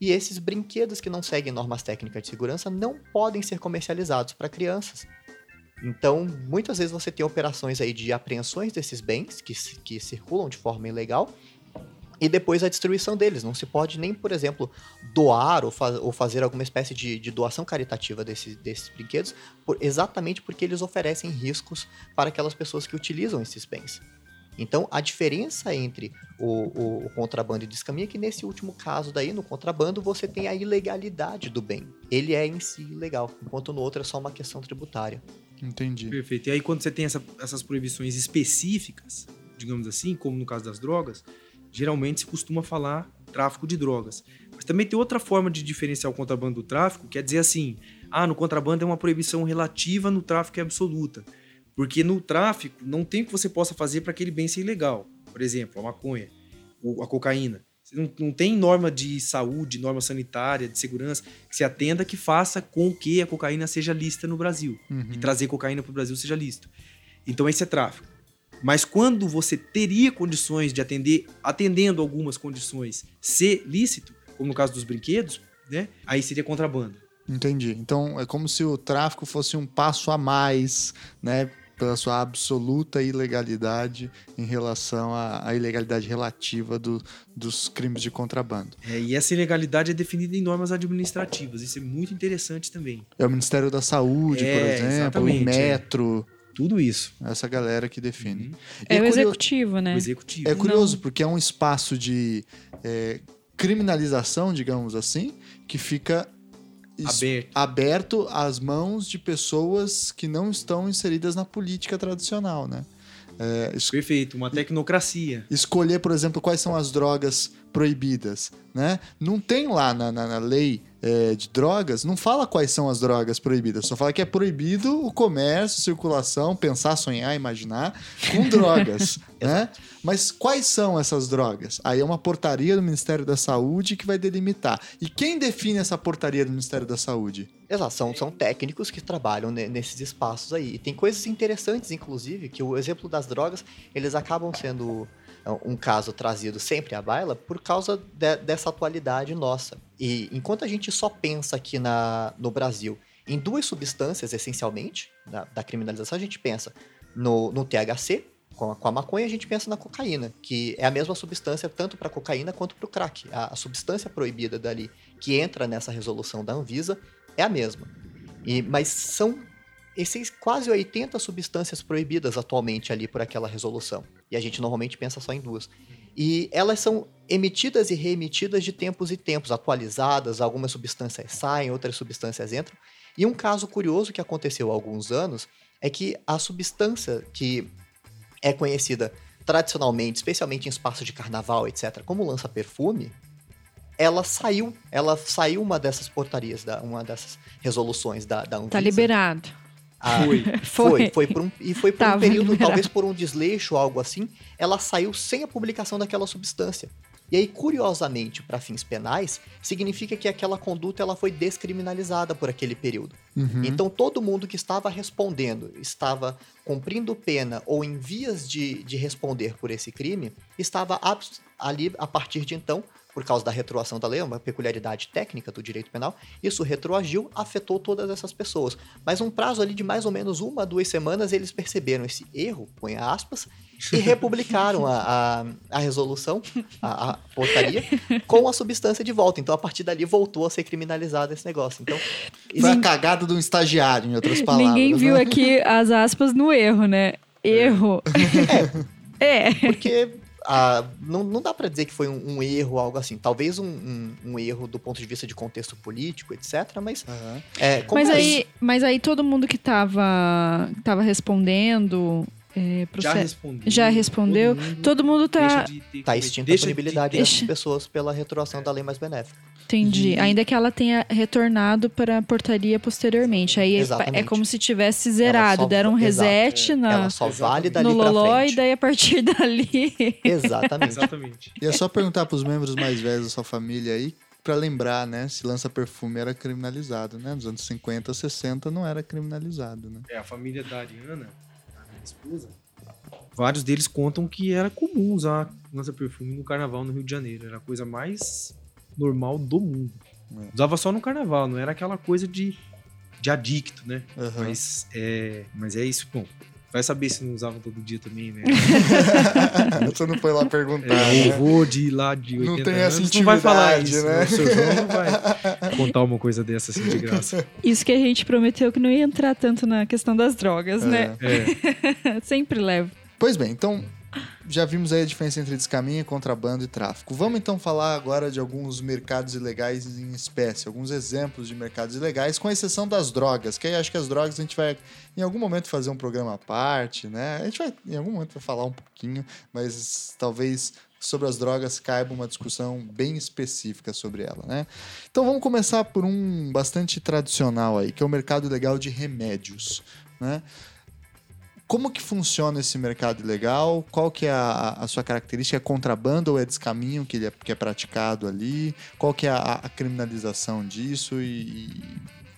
E esses brinquedos que não seguem normas técnicas de segurança não podem ser comercializados para crianças. Então, muitas vezes você tem operações aí de apreensões desses bens que, que circulam de forma ilegal e depois a destruição deles. Não se pode nem, por exemplo, doar ou, fa- ou fazer alguma espécie de, de doação caritativa desses, desses brinquedos, por- exatamente porque eles oferecem riscos para aquelas pessoas que utilizam esses bens. Então, a diferença entre o, o- o contrabando e o descaminho é que nesse último caso daí, no contrabando, você tem a ilegalidade do bem. Ele é em si ilegal, enquanto no outro é só uma questão tributária. Entendi. Perfeito. E aí, quando você tem essa- essas proibições específicas, digamos assim, como no caso das drogas, geralmente se costuma falar tráfico de drogas. Mas também tem outra forma de diferenciar o contrabando do tráfico, que é dizer assim: ah, no contrabando é uma proibição relativa, no tráfico é absoluta. Porque no tráfico não tem o que você possa fazer para aquele bem ser ilegal. Por exemplo, a maconha, ou a cocaína. Você não, não tem norma de saúde, norma sanitária, de segurança que se atenda que faça com que a cocaína seja lícita no Brasil Uhum. e trazer cocaína para o Brasil seja lícito. Então esse é tráfico. Mas quando você teria condições de atender, atendendo algumas condições, ser lícito, como no caso dos brinquedos, né? Aí seria contrabando. Entendi. Então é como se o tráfico fosse um passo a mais, né? Pela sua absoluta ilegalidade em relação à, à ilegalidade relativa do- dos crimes de contrabando. É, e essa ilegalidade é definida em normas administrativas. Isso é muito interessante também. É o Ministério da Saúde, É, por exemplo, o Metro, Tudo isso. essa galera que define. Uhum. E É o curio- executivo, né? O executivo. É curioso, porque é um espaço de é, criminalização, digamos assim, que fica Aberto. aberto às mãos de pessoas que não estão inseridas na política tradicional, né? É, Perfeito. Uma tecnocracia. escolher, por exemplo, quais são as drogas proibidas, né? Não tem lá na, na- na lei é, de drogas, não fala quais são as drogas proibidas, só fala que é proibido o comércio, circulação, pensar, sonhar, imaginar com drogas, né? Mas quais são essas drogas? Aí é uma portaria do Ministério da Saúde que vai delimitar. E quem define essa portaria do Ministério da Saúde? Exato, são, são técnicos que trabalham ne- nesses espaços aí. E tem coisas interessantes, inclusive, que o exemplo das drogas, eles acabam sendo um caso trazido sempre à baila por causa de- dessa atualidade nossa. E enquanto a gente só pensa aqui na, no Brasil em duas substâncias, essencialmente, da, da criminalização, a gente pensa no, no THC, com a, com a maconha, a gente pensa na cocaína, que é a mesma substância tanto para cocaína quanto para o crack. A, a substância proibida dali, que entra nessa resolução da Anvisa, é a mesma. E, mas são esses quase 80 substâncias proibidas atualmente ali por aquela resolução. E a gente normalmente pensa só em duas. E elas são emitidas e reemitidas de tempos e tempos, atualizadas, algumas substâncias saem, outras substâncias entram. E um caso curioso que aconteceu há alguns anos é que a substância que é conhecida tradicionalmente, especialmente em espaços de carnaval, etc., como lança-perfume, ela saiu, ela saiu uma dessas portarias, uma dessas resoluções da, da Anvisa. Tá liberado. Ah, Foi. foi, foi por um, e foi por Tava um período, liberado. talvez por um desleixo ou algo assim, ela saiu sem a publicação daquela substância. E aí, curiosamente, para fins penais, significa que aquela conduta ela foi descriminalizada por aquele período. Uhum. Então, todo mundo que estava respondendo, estava cumprindo pena ou em vias de, de responder por esse crime, estava ali, a partir de então, por causa da retroação da lei, uma peculiaridade técnica do direito penal, isso retroagiu, afetou todas essas pessoas. Mas um prazo ali de mais ou menos uma, duas semanas, eles perceberam esse erro, põe aspas, e republicaram a, a, a resolução, a, a, portaria, com a substância de volta. Então, a partir dali, voltou a ser criminalizado esse negócio. Então, Foi a cagada de um estagiário, em outras palavras. Ninguém viu né? aqui as aspas no erro, né? Erro. É. porque ah, não, não dá pra dizer que foi um, um erro, algo assim. Talvez um, um- um erro do ponto de vista de contexto político, etc. Mas, Aham. é, como Mas aí, mas aí todo mundo que tava, tava respondendo. é, Já respondeu. já respondeu. Todo mundo Todo mundo tá. deixa de ter tá extinta deixa a de punibilidade dessas Deixa- pessoas pela retroação da lei mais benéfica. Entendi. E- Ainda que ela tenha retornado para a portaria posteriormente. Aí é- é Exatamente. como se tivesse zerado. só- Deram um exato. reset na, Ela só vale dali no Loló e daí a partir dali. Exatamente. Exatamente. E é só perguntar pros membros mais velhos da sua família aí, pra lembrar, né? Se lança-perfume era criminalizado, né? Nos anos 50, 60 não era criminalizado, né? É, a família da Ariana, a minha esposa, vários deles contam que era comum usar lança-perfume no carnaval no Rio de Janeiro. Era a coisa mais normal do mundo. É. Usava só no carnaval, não era aquela coisa de, de adicto, né? Aham. Mas, é, mas é isso, bom. Vai saber se não usavam todo dia também, né? Você não foi lá perguntar, É, né? o vô de lá de 80 Não tem anos essa não vai falar isso, né? O seu João não vai contar uma coisa dessa assim de graça. Isso que a gente prometeu que não ia entrar tanto na questão das drogas, né? É, Sempre leva. Pois bem, então já vimos aí a diferença entre descaminho, contrabando e tráfico. Vamos então falar agora de alguns mercados ilegais em espécie, alguns exemplos de mercados ilegais, com exceção das drogas, que aí acho que as drogas a gente vai em algum momento fazer um programa à parte, né? A gente vai em algum momento vai falar um pouquinho, mas talvez sobre as drogas caiba uma discussão bem específica sobre ela, né? Então vamos começar por um bastante tradicional aí, que é o mercado ilegal de remédios, né? Como que funciona esse mercado ilegal? Qual que é a, a sua característica? É contrabando ou é descaminho que, ele é, que é praticado ali? Qual que é a, a criminalização disso e, e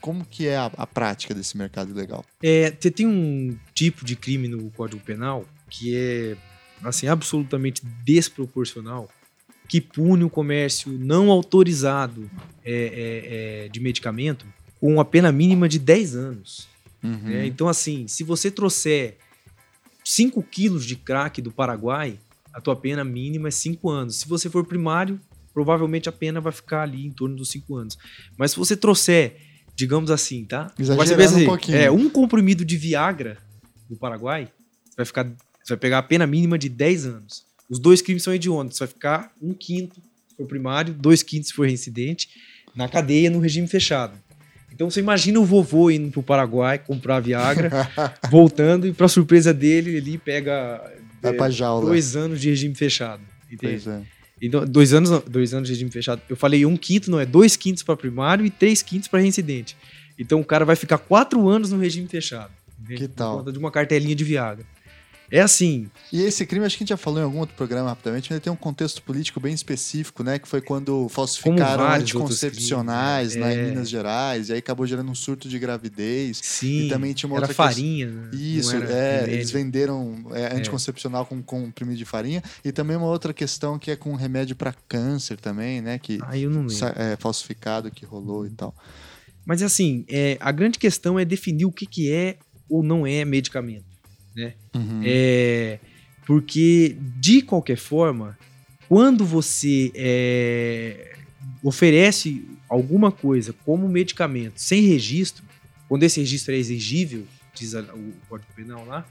como que é a, a prática desse mercado ilegal? É, tem um tipo de crime no Código Penal que é assim absolutamente desproporcional, que pune o comércio não autorizado é, é, é, de medicamento com uma pena mínima de 10 anos. Uhum. né? Então, assim, se você trouxer 5 quilos de crack do Paraguai, a tua pena mínima é 5 anos. Se você for primário, provavelmente a pena vai ficar ali em torno dos 5 anos. Mas se você trouxer, digamos assim, tá? Exagerando um assim, pouquinho. É, um comprimido de Viagra do Paraguai, você vai, ficar, você vai pegar a pena mínima de 10 anos. Os dois crimes são hediondos. Você vai ficar um quinto se for primário, dois quintos se for reincidente, na cadeia, no regime fechado. Então você imagina o vovô indo pro Paraguai comprar Viagra, voltando e pra surpresa dele, ele pega Vai é, pra jaula. dois anos de regime fechado. Entende? Pois é. Então, dois anos, dois anos de regime fechado. Eu falei um quinto, não é dois quintos para primário e três quintos para reincidente. Então o cara vai ficar quatro anos no regime fechado. entende? Que tal? Por conta de uma cartelinha de Viagra. É assim, E esse crime, acho que a gente já falou em algum outro programa rapidamente, mas ele tem um contexto político bem específico, né? Que foi quando falsificaram anticoncepcionais crimes, né, né? em É. Minas Gerais, e aí acabou gerando um surto de gravidez. sim. E também tinha uma era outra farinha. né? Isso, era é, eles venderam é, anticoncepcional com, com comprimido de farinha. E também uma outra questão que é com remédio para câncer também, né? Que Ah, eu não lembro. é falsificado que rolou e tal. Mas assim, é, a grande questão é definir o que, que é ou não é medicamento. Uhum. É, porque, de qualquer forma, quando você é, oferece alguma coisa como medicamento sem registro, quando esse registro é exigível, diz a- o Código Penal lá,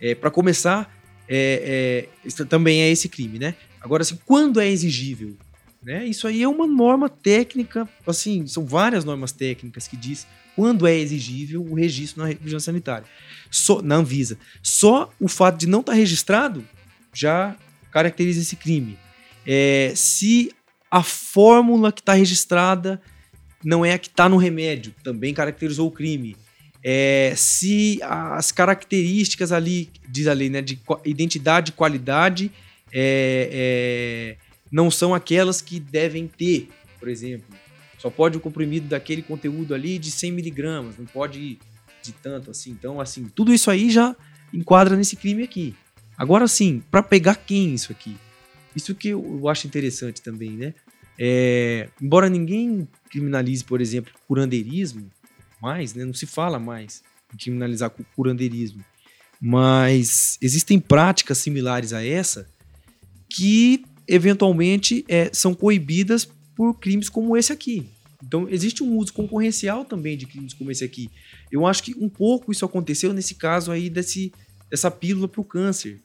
é, para começar, é, é, também é esse crime, né? Agora, assim, quando é exigível? Né? Isso aí é uma norma técnica, assim, são várias normas técnicas que diz quando é exigível o registro na vigilância sanitária, só, na Anvisa. Só o fato de não estar registrado já caracteriza esse crime. É, se a fórmula que está registrada não é a que está no remédio, também caracterizou o crime. É, se as características ali, diz a lei, né, de identidade e qualidade é, é, não são aquelas que devem ter, por exemplo. Só pode o comprimido daquele conteúdo ali de 100 miligramas, não pode ir de tanto assim. Então, assim, tudo isso aí já enquadra nesse crime aqui. Agora sim, para pegar quem isso aqui? Isso que eu acho interessante também, né? É, embora ninguém criminalize, por exemplo, curandeirismo, mais, né? Não se fala mais em criminalizar cu- curandeirismo. Mas existem práticas similares a essa que, eventualmente, é, são coibidas por crimes como esse aqui. Então, existe um uso concorrencial também de crimes como esse aqui. Eu acho que um pouco isso aconteceu nesse caso aí desse, dessa pílula para o câncer.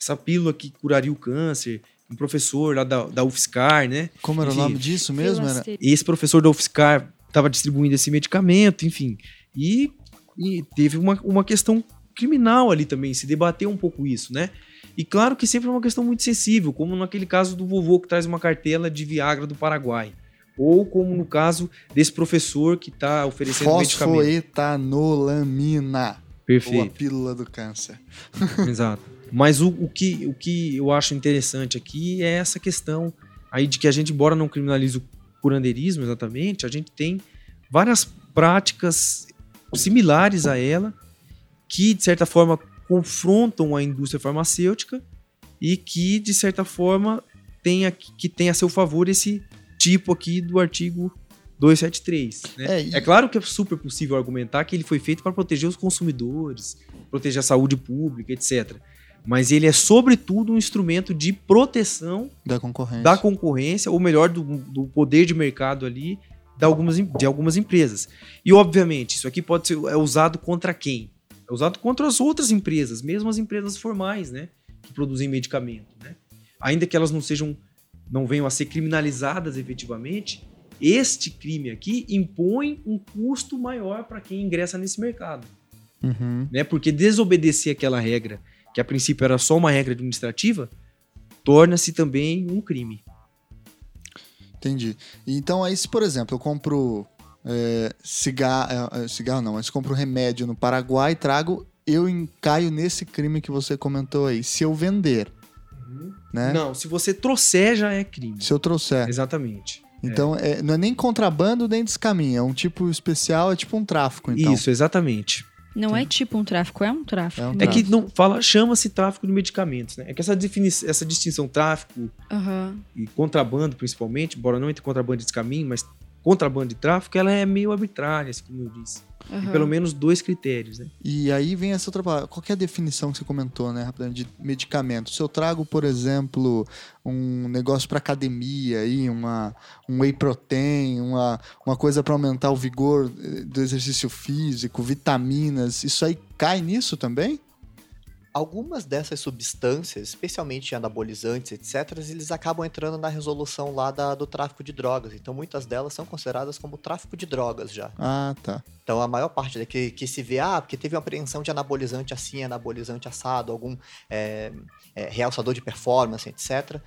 Essa pílula que curaria o câncer. Um professor lá da, da UFSCar, né? Como era Enfim, o nome disso mesmo? Era... Esse professor da UFSCar estava distribuindo esse medicamento, enfim. E, e teve uma, uma questão criminal ali também, se debateu um pouco isso, né? E claro que sempre é uma questão muito sensível, como naquele caso do vovô que traz uma cartela de Viagra do Paraguai. Ou como no caso desse professor que está oferecendo medicamento. Fosfoetanolamina. Ou a Perfeito. pílula do câncer. Exato. Mas o, o, que, o que eu acho interessante aqui é essa questão aí de que a gente, embora não criminalize o curandeirismo exatamente, a gente tem várias práticas similares a ela que, de certa forma, confrontam a indústria farmacêutica e que, de certa forma, tem a, que tem a seu favor esse tipo aqui do artigo 273. Né? É, e- É claro que é super possível argumentar que ele foi feito para proteger os consumidores, proteger a saúde pública, etc. Mas ele é, sobretudo, um instrumento de proteção Da concorrência. da concorrência, ou melhor, do, do poder de mercado ali de algumas, de algumas empresas. E, obviamente, isso aqui pode ser é usado contra quem? É usado contra as outras empresas, mesmo as empresas formais, né? Que produzem medicamento, né? Ainda que elas não sejam, não venham a ser criminalizadas efetivamente, este crime aqui impõe um custo maior para quem ingressa nesse mercado Uhum. né? Porque desobedecer aquela regra, que a princípio era só uma regra administrativa, torna-se também um crime. Entendi. Então aí, se por exemplo, eu compro é, cigarro, é, é, cigarro não, mas se eu compro remédio no Paraguai, trago, eu encaio nesse crime que você comentou aí. Se eu vender, né? Não, se você trouxer já é crime. Se eu trouxer. Exatamente. Então, é, não é nem contrabando nem descaminho, é um tipo especial, é tipo um tráfico, então. Isso, exatamente. Não é tipo um tráfico, é um tráfico. É um É que Tráfico. não fala, chama-se tráfico de medicamentos, né? É que essa, defini essa distinção tráfico Aham. e contrabando, principalmente, embora não entre contrabando e descaminho, mas contrabando e tráfico, ela é meio arbitrária, assim como eu disse. Tem aham. pelo menos dois critérios, né? E aí vem essa outra palavra. Qual que é a definição que você comentou, né, de medicamento? Se eu trago, por exemplo, um negócio para academia aí, uma um whey protein, uma, uma coisa para aumentar o vigor eh, do exercício físico, vitaminas, isso aí cai nisso também? Algumas dessas substâncias, especialmente anabolizantes, etc., eles acabam entrando na resolução lá da- do tráfico de drogas. Então, muitas delas são consideradas como tráfico de drogas já. Ah, tá. Então, a maior parte que, que se vê, ah, porque teve uma apreensão de anabolizante assim, anabolizante assado, algum é, é, realçador de performance, etc.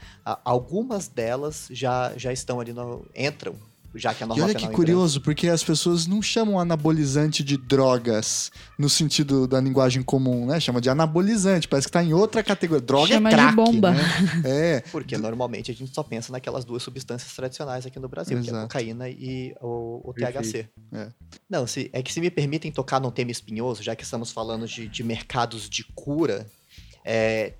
algumas delas já, já estão ali, no, entram, já que a E norma olha que penal curioso, porque as pessoas não chamam anabolizante de drogas no sentido da linguagem comum, né? Chama de anabolizante, parece que tá em outra categoria. Droga Chama é de crack, bomba. né? É, Porque normalmente a gente só pensa naquelas duas substâncias tradicionais aqui no Brasil, que é a Exato. cocaína e o, o. THC. É. Não, se, é que se me permitem tocar num tema espinhoso, já que estamos falando de, de mercados de cura, é,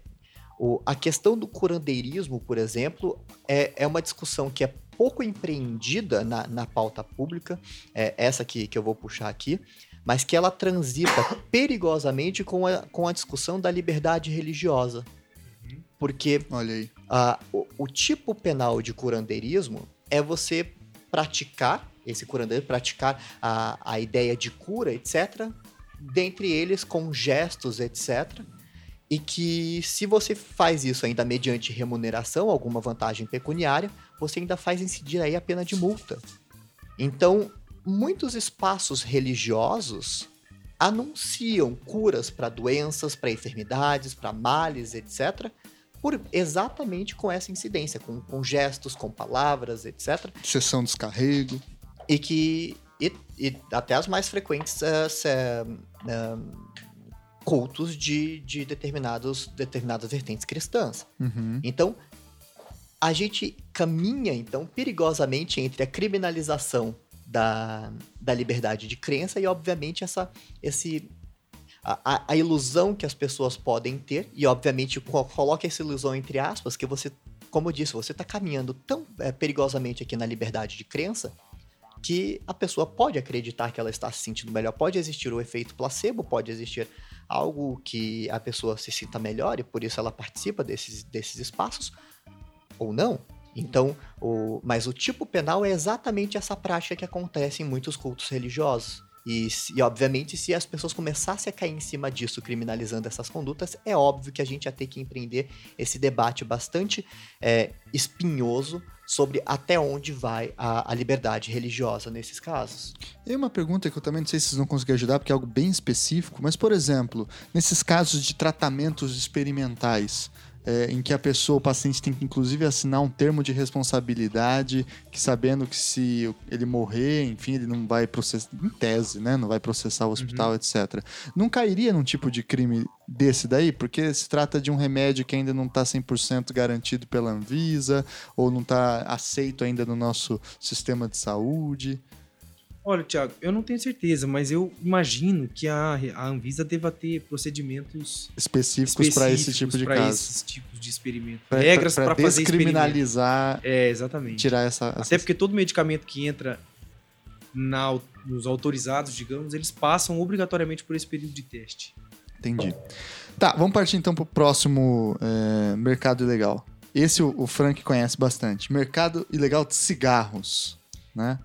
o- a questão do curandeirismo, por exemplo, é, é uma discussão que é pouco empreendida na, na pauta pública, é essa que, que eu vou puxar aqui, mas que ela transita perigosamente com a, com a discussão da liberdade religiosa. Porque olha aí. ah, o, o tipo penal de curandeirismo é você praticar, esse curandeirismo, praticar a, a ideia de cura, etc., dentre eles com gestos, etc., e que se você faz isso ainda mediante remuneração, alguma vantagem pecuniária, você ainda faz incidir aí a pena de multa. Então, muitos espaços religiosos anunciam curas para doenças, para enfermidades, para males, etc., por exatamente com essa incidência, com, com gestos, com palavras, etc. Sessão de descarrego. E que e, e até as mais frequentes eh, se- eh, cultos de, de determinados, determinadas vertentes cristãs. Uhum. Então, a gente caminha, então, perigosamente entre a criminalização da, da liberdade de crença e, obviamente, essa, esse, a, a- ilusão que as pessoas podem ter, e, obviamente, co- coloca essa ilusão entre aspas, que você como eu disse, você está caminhando tão é, perigosamente aqui na liberdade de crença que a pessoa pode acreditar que ela está se sentindo melhor. Pode existir o efeito placebo, pode existir algo que a pessoa se sinta melhor e por isso ela participa desses, desses espaços, ou não. Então, o, mas o tipo penal é exatamente essa prática que acontece em muitos cultos religiosos. E, e, obviamente, se as pessoas começassem a cair em cima disso, criminalizando essas condutas, é óbvio que a gente ia ter que empreender esse debate bastante é, espinhoso sobre até onde vai a, a, liberdade religiosa nesses casos. E uma pergunta que eu também não sei se vocês vão conseguir ajudar, porque é algo bem específico, mas, por exemplo, nesses casos de tratamentos experimentais, é, em que a pessoa, o paciente tem que inclusive assinar um termo de responsabilidade, que sabendo que se ele morrer, enfim, ele não vai processar, em tese, né, não vai processar o hospital, uhum. etc. Não cairia num tipo de crime desse daí? Porque se trata de um remédio que ainda não está 100% garantido pela Anvisa, ou não está aceito ainda no nosso sistema de saúde. Olha, Thiago, eu não tenho certeza, mas eu imagino que a, a Anvisa deva ter procedimentos específicos para esse tipo de caso. esses tipos de experimentos. Pra, Regras para fazer criminalizar. É, exatamente. Tirar essa. Até porque todo medicamento que entra na, nos autorizados, digamos, eles passam obrigatoriamente por esse período de teste. Entendi. Tá, vamos partir então para o próximo é, mercado ilegal. Esse o, o Frank conhece bastante. Mercado ilegal de cigarros, né?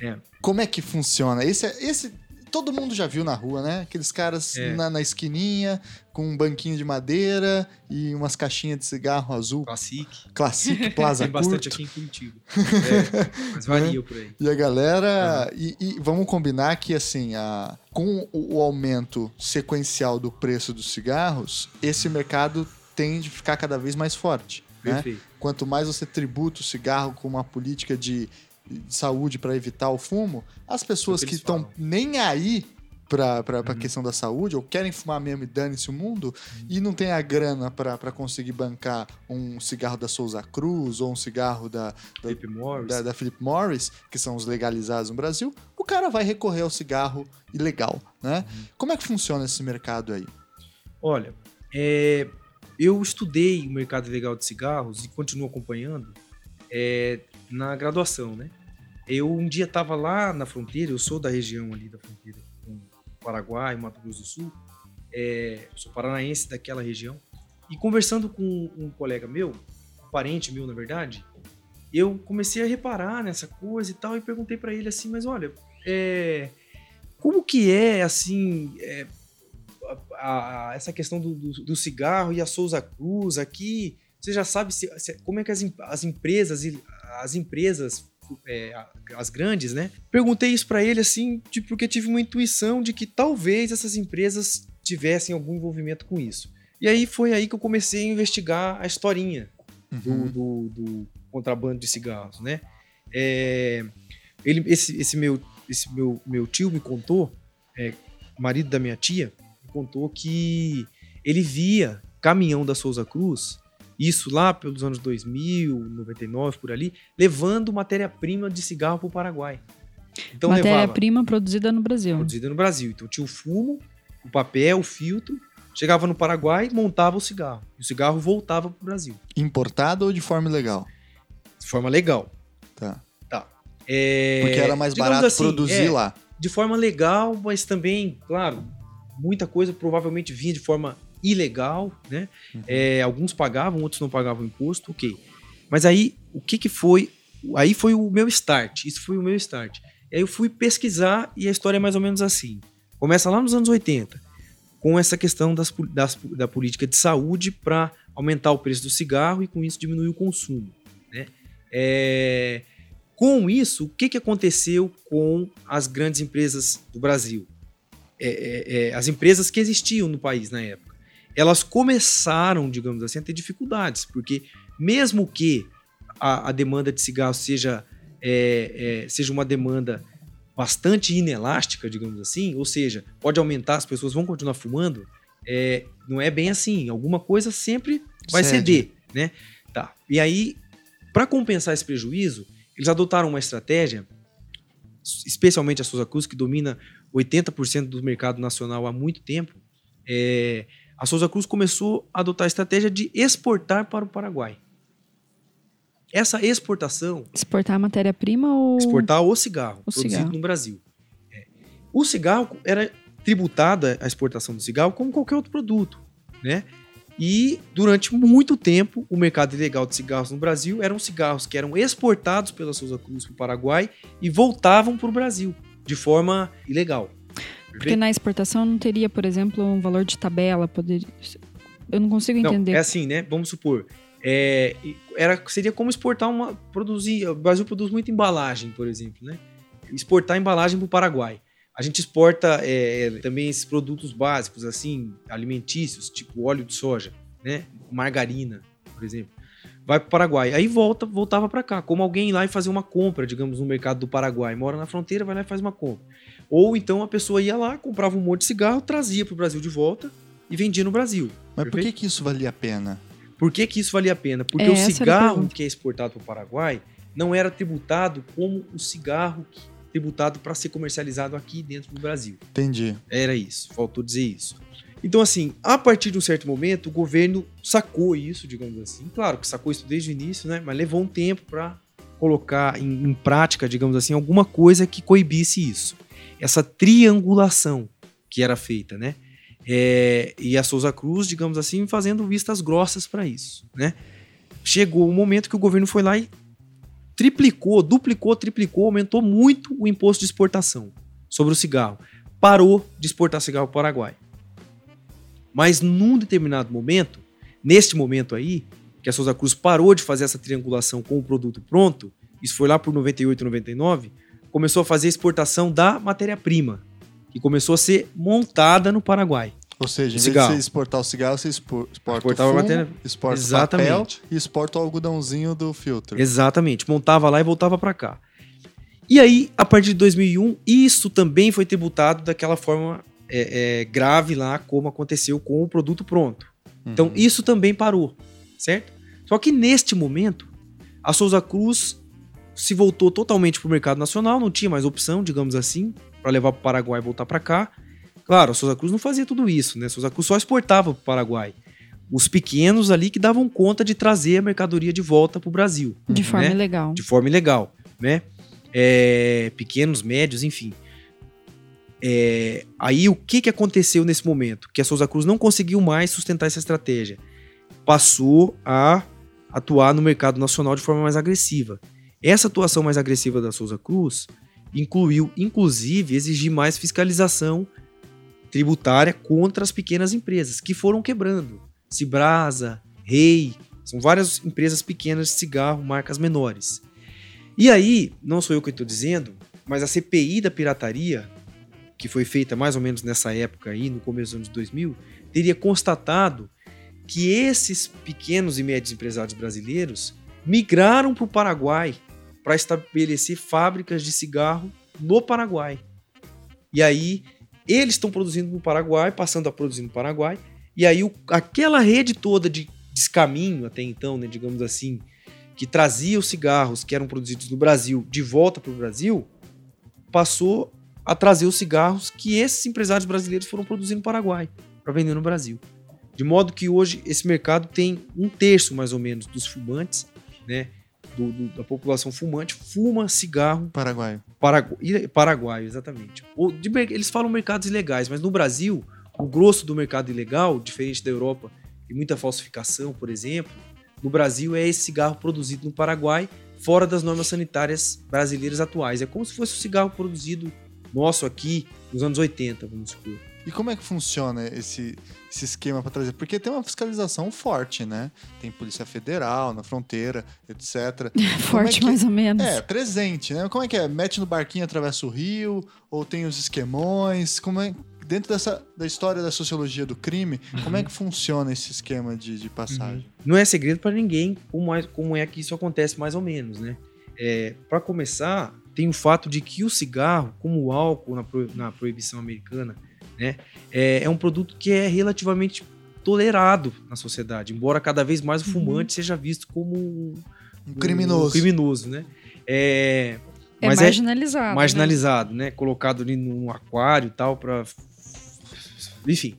É. Como é que funciona? Esse, esse todo mundo já viu na rua, né? Aqueles caras é. na, na, esquininha, com um banquinho de madeira e umas caixinhas de cigarro azul. Classic. Classic, Plaza Tem bastante aqui em Curitiba. É, mas varia por aí. E a galera... Uhum. E, e, vamos combinar que, assim, a, com o, o aumento sequencial do preço dos cigarros, esse mercado tende a ficar cada vez mais forte. Né? Quanto mais você tributa o cigarro com uma política de de saúde para evitar o fumo, as pessoas que estão nem aí para uhum. a questão da saúde, ou querem fumar mesmo e dane-se o mundo, uhum. e não tem a grana para conseguir bancar um cigarro da Souza Cruz ou um cigarro da, da, Philip Morris. Da, da Philip Morris, que são os legalizados no Brasil, o cara vai recorrer ao cigarro ilegal, né? Uhum. Como é que funciona esse mercado aí? Olha, é, eu estudei o mercado ilegal de cigarros e continuo acompanhando. É, na graduação, né? Eu um dia estava lá na fronteira, eu sou da região ali da fronteira com Paraguai, Mato Grosso do Sul, é, sou paranaense daquela região, e conversando com um colega meu, um parente meu na verdade, eu comecei a reparar nessa coisa e tal, e perguntei para ele assim, mas olha, é, como que é assim é, a, a, essa questão do, do, do, cigarro e a Souza Cruz aqui? Você já sabe se, se, como é que as, as empresas as empresas, é, as grandes, né? Perguntei isso para ele assim, tipo, porque tive uma intuição de que talvez essas empresas tivessem algum envolvimento com isso. E aí foi aí que eu comecei a investigar a historinha uhum. do, do, do, contrabando de cigarros, né? É, ele, esse, esse, meu, esse meu, meu tio me contou, é, marido da minha tia, me contou que ele via caminhão da Souza Cruz isso lá pelos anos 2000, 99, por ali, levando matéria-prima de cigarro para o Paraguai. Então, matéria-prima produzida no Brasil. Produzida no Brasil. Então tinha o fumo, o papel, o filtro, chegava no Paraguai, montava o cigarro. E o cigarro voltava para o Brasil. Importado ou de forma legal? De forma legal. Tá. Tá. É... Porque era mais barato assim, produzir é, lá. De forma legal, mas também, claro, muita coisa provavelmente vinha de forma ilegal, né? Uhum. É, alguns pagavam, outros não pagavam imposto, ok. Mas aí, o que que foi? Aí foi o meu start, isso foi o meu start. E aí eu fui pesquisar e a história é mais ou menos assim. Começa lá nos anos 80, com essa questão das, das da política de saúde para aumentar o preço do cigarro e com isso diminuir o consumo, né? É, com isso, o que, que aconteceu com as grandes empresas do Brasil? É, é, é as empresas que existiam no país na época elas começaram, digamos assim, a ter dificuldades, porque mesmo que a, a demanda de cigarro seja, é, é, seja uma demanda bastante inelástica, digamos assim, ou seja, pode aumentar, as pessoas vão continuar fumando, é, não é bem assim. Alguma coisa sempre vai Cede. ceder, né? Tá. E aí, para compensar esse prejuízo, eles adotaram uma estratégia, especialmente a Souza Cruz, que domina 80% do mercado nacional há muito tempo, é, a Souza Cruz começou a adotar a estratégia de exportar para o Paraguai. Essa exportação, Exportar a matéria-prima ou. exportar o cigarro O produzido cigarro. no Brasil. É. O cigarro era tributada a exportação do cigarro como qualquer outro produto, né? E durante muito tempo o mercado ilegal de cigarros no Brasil eram cigarros que eram exportados pela Souza Cruz para o Paraguai e voltavam para o Brasil de forma ilegal. Porque na exportação não teria, por exemplo, um valor de tabela. Poderia... Eu não consigo Não, entender. é assim, né? Vamos supor. é, era, seria como exportar uma. Produzir. O Brasil produz muita embalagem, por exemplo, né? Exportar embalagem para o Paraguai. A gente exporta é, também esses produtos básicos, assim, alimentícios, tipo óleo de soja, né? Margarina, por exemplo. Vai para o Paraguai. Aí volta, voltava para cá. Como alguém ir lá e fazer uma compra, digamos, no mercado do Paraguai. Mora na fronteira, vai lá e faz uma compra. Ou então a pessoa ia lá, comprava um monte de cigarro, trazia para o Brasil de volta e vendia no Brasil. Mas por Perfeito? que, que isso valia a pena? Por que, que isso valia a pena? Porque É, o cigarro que é exportado para o Paraguai não era tributado como o cigarro que- tributado para ser comercializado aqui dentro do Brasil. Entendi. Era isso, faltou dizer isso. Então, assim, a partir de um certo momento, o governo sacou isso, digamos assim. Claro que sacou isso desde o início, né? Mas levou um tempo para colocar em, em prática, digamos assim, alguma coisa que coibisse isso. Essa triangulação que era feita, né? É, e a Souza Cruz, digamos assim, fazendo vistas grossas para isso, né? Chegou o momento que o governo foi lá e triplicou, duplicou, triplicou, aumentou muito o imposto de exportação sobre o cigarro. Parou de exportar cigarro para o Paraguai. Mas num determinado momento, neste momento aí, que a Souza Cruz parou de fazer essa triangulação com o produto pronto, isso foi lá por 98, 99, começou a fazer exportação da matéria-prima, que começou a ser montada no Paraguai. Ou seja, em vez Cigarro. de você exportar o cigarro, você expo- exporta Exportava o fumo, matéria- exporta Exatamente. o papel e exporta o algodãozinho do filtro. Exatamente, montava lá e voltava para cá. E aí, a partir de 2001, isso também foi tributado daquela forma é, é, grave lá, como aconteceu com o produto pronto. Então, Uhum. isso também parou, certo? Só que neste momento, a Souza Cruz se voltou totalmente para o mercado nacional, não tinha mais opção, digamos assim, para levar para o Paraguai e voltar para cá. Claro, a Souza Cruz não fazia tudo isso, né? A Souza Cruz só exportava para o Paraguai. Os pequenos ali que davam conta de trazer a mercadoria de volta para o Brasil De forma né? ilegal. de forma ilegal, né? É, pequenos, médios, enfim. É, aí o que, que aconteceu nesse momento? Que a Souza Cruz não conseguiu mais sustentar essa estratégia. Passou a atuar no mercado nacional de forma mais agressiva. Essa atuação mais agressiva da Souza Cruz incluiu, inclusive, exigir mais fiscalização tributária contra as pequenas empresas que foram quebrando. Cibrasa, Rei, são várias empresas pequenas de cigarro, marcas menores. E aí, não sou eu que estou dizendo, mas a CPI da pirataria, que foi feita mais ou menos nessa época aí, no começo dos anos 2000, teria constatado que esses pequenos e médios empresários brasileiros migraram para o Paraguai para estabelecer fábricas de cigarro no Paraguai. E aí, eles estão produzindo no Paraguai, passando a produzir no Paraguai, e aí o- aquela rede toda de descaminho até então, né, digamos assim, que trazia os cigarros que eram produzidos no Brasil de volta para o Brasil, passou a trazer os cigarros que esses empresários brasileiros foram produzindo no Paraguai para vender no Brasil. De modo que hoje esse mercado tem um terço mais ou menos dos fumantes, né, do- do- da população fumante, fuma cigarro Paraguai. Paragu paraguaio, exatamente. O de eles falam mercados ilegais, mas no Brasil, o grosso do mercado ilegal, diferente da Europa, e muita falsificação, por exemplo, no Brasil é esse cigarro produzido no Paraguai, fora das normas sanitárias brasileiras atuais. É como se fosse o cigarro produzido nosso aqui nos anos 80, vamos supor. E como é que funciona esse, esse esquema para trazer? Porque tem uma fiscalização forte, né? Tem Polícia Federal na fronteira, etc. Forte, que- mais ou menos. É, presente, né? Como é que é? Mete no barquinho, atravessa o rio, ou tem os esquemões? Como é dentro dessa da história da sociologia do crime, como é que funciona esse esquema de, de passagem? Não é segredo para ninguém como é, como é que isso acontece mais ou menos, né? É, para começar, tem o fato de que o cigarro, como o álcool na, pro- na proibição americana, né, é, é um produto que é relativamente tolerado na sociedade, embora cada vez mais o Uhum. fumante seja visto como um, Um criminoso. um criminoso, né? É, É mas marginalizado. né? marginalizado, né? Colocado ali num aquário e tal para enfim.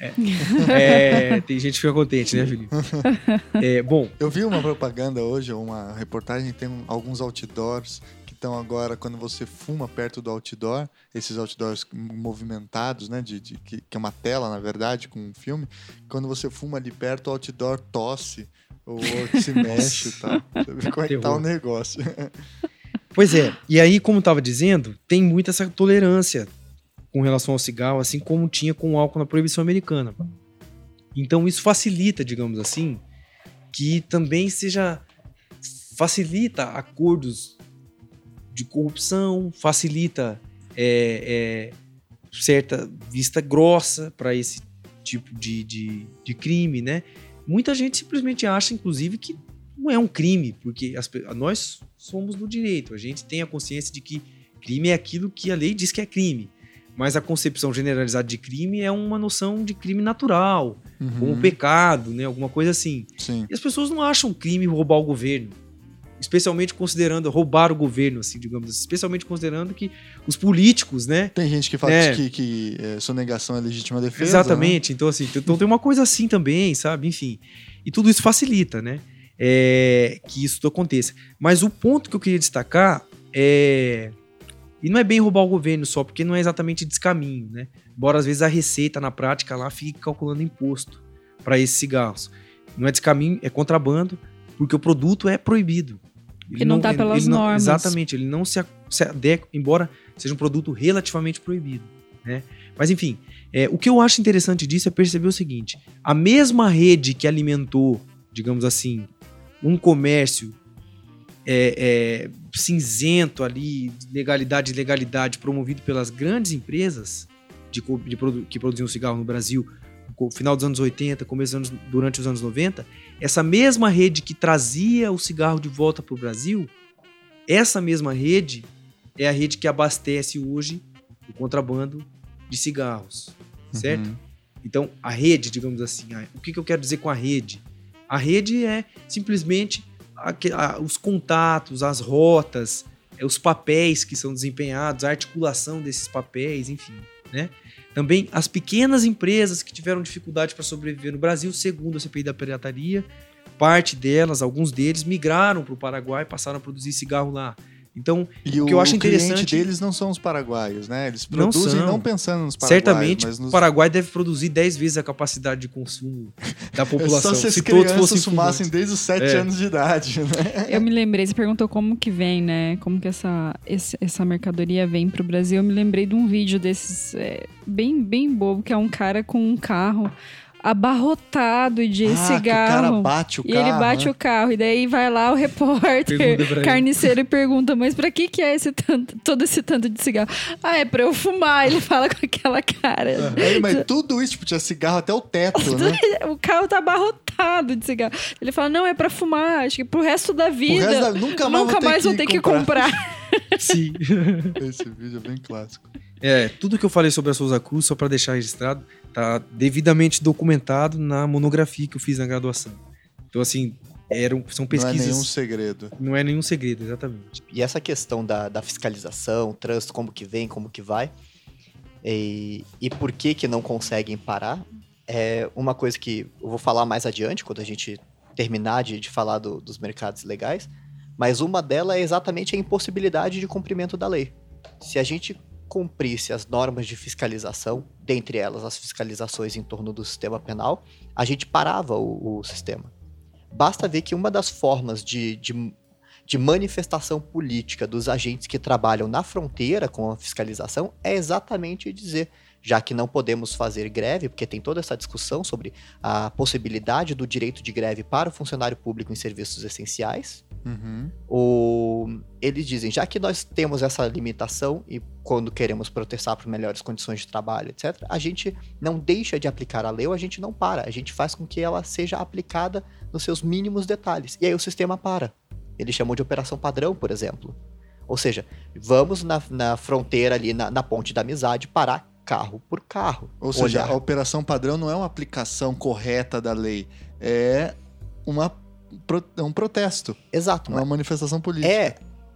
É, tem gente que fica contente, né, Felipe? É, bom, Eu vi uma propaganda hoje, uma reportagem, tem alguns outdoors que estão agora, quando você fuma perto do outdoor, esses outdoors movimentados, né, de, de- que, que é uma tela, na verdade, com um filme, quando você fuma ali perto, o outdoor tosse, ou, ou se mexe e tal. Você vê como é que tá o negócio. Pois é, e aí, como eu tava dizendo, tem muita essa tolerância com relação ao cigarro, assim como tinha com o álcool na proibição americana. Então isso facilita, digamos assim, que também seja facilita acordos de corrupção, facilita é, é, certa vista grossa para esse tipo de, de, de crime, né? Muita gente simplesmente acha, inclusive, que não é um crime, porque as nós somos do direito, a gente tem a consciência de que crime é aquilo que a lei diz que é crime. Mas a concepção generalizada de crime é uma noção de crime natural, como Uhum, pecado, né? Alguma coisa assim. Sim. E as pessoas não acham crime roubar o governo. Especialmente considerando roubar o governo, assim, digamos assim. Especialmente considerando que os políticos, né? Tem gente que fala É. que, que é, sonegação é legítima defesa. Exatamente. Então, assim, então tem uma coisa assim também, sabe? Enfim. E tudo isso facilita, né? É, que isso aconteça. Mas o ponto que eu queria destacar é. E não é bem roubar o governo só, porque não é exatamente descaminho, né? Embora às vezes a receita na prática lá fique calculando imposto para esses cigarros. Não é descaminho, é contrabando, porque o produto é proibido. E não tá pelas não- normas. Exatamente, ele não se, se adequa, embora seja um produto relativamente proibido, né? Mas enfim, é, o que eu acho interessante disso é perceber o seguinte: a mesma rede que alimentou, digamos assim, um comércio é, é, cinzento ali, legalidade e ilegalidade, promovido pelas grandes empresas de, de produ- que produziam cigarro no Brasil, final dos anos 80, começo dos anos, durante os anos 90, essa mesma rede que trazia o cigarro de volta para o Brasil, essa mesma rede é a rede que abastece hoje o contrabando de cigarros, certo? Uhum. Então, a rede, digamos assim, a- o que, que eu quero dizer com a rede? A rede é simplesmente aque- a- os contatos, as rotas, é, os papéis que são desempenhados, a articulação desses papéis, enfim, né? Também as pequenas empresas que tiveram dificuldade para sobreviver no Brasil, segundo a CPI da pirataria, parte delas, alguns deles, migraram para o Paraguai e passaram a produzir cigarro lá. Então, E O que eu acho cliente interessante- deles não são os paraguaios, né? Eles Não produzem são. não, pensando nos paraguaios, certamente mas nos o Paraguai deve produzir 10 vezes a capacidade de consumo da É população. só se as se todos crianças fossem fumassem fumantes. desde os 7 É. anos de idade, né? Eu me lembrei, você perguntou como que vem, né? Como que essa, esse- essa mercadoria vem pro Brasil. Eu me lembrei de um vídeo desses é, bem, bem bobo, que é um cara com um carro abarrotado de Ah, que o cara cigarro. bate o E carro. ele bate né? o carro, e daí vai lá o repórter, carniceiro, e pergunta: Mas pra que, que é esse tanto, todo esse tanto de cigarro? Ah, é pra eu fumar. Ele fala com aquela cara. Aí, mas tudo isso, tipo, tinha cigarro até o teto, né? O carro tá abarrotado de cigarro. Ele fala: Não, é pra fumar. Acho que pro resto da vida. resto da... Nunca mais, Nunca vou ter mais que vou ter que comprar. Sim. Esse vídeo é bem clássico. É, tudo que eu falei sobre a Souza Cruz, só para deixar registrado, tá devidamente documentado na monografia que eu fiz na graduação. Então, assim, eram, são Não é nenhum pesquisas. segredo. Não é nenhum segredo, exatamente. E essa questão da, da fiscalização, trânsito, como que vem, como que vai, e, e por que que não conseguem parar, é uma coisa que eu vou falar mais adiante, quando a gente terminar de, de falar do- dos mercados legais, mas uma delas é exatamente a impossibilidade de cumprimento da lei. Se a gente cumprisse as normas de fiscalização, dentre elas as fiscalizações em torno do sistema penal, a gente parava o, o sistema. Basta ver que uma das formas de, de de manifestação política dos agentes que trabalham na fronteira com a fiscalização é exatamente dizer, já que não podemos fazer greve, porque tem toda essa discussão sobre a possibilidade do direito de greve para o funcionário público em serviços essenciais, Uhum. o... eles dizem, já que nós temos essa limitação e quando queremos protestar por melhores condições de trabalho, etc., a gente não deixa de aplicar a lei ou a gente não para, a gente faz com que ela seja aplicada nos seus mínimos detalhes. E aí o sistema para. Eles chamam de operação padrão, por exemplo. Ou seja, vamos na, na fronteira ali, na, na ponte da amizade, parar carro por carro. Ou seja, Olhar. a operação padrão não é uma aplicação correta da lei, é uma, é um protesto, Exato. uma manifestação política. É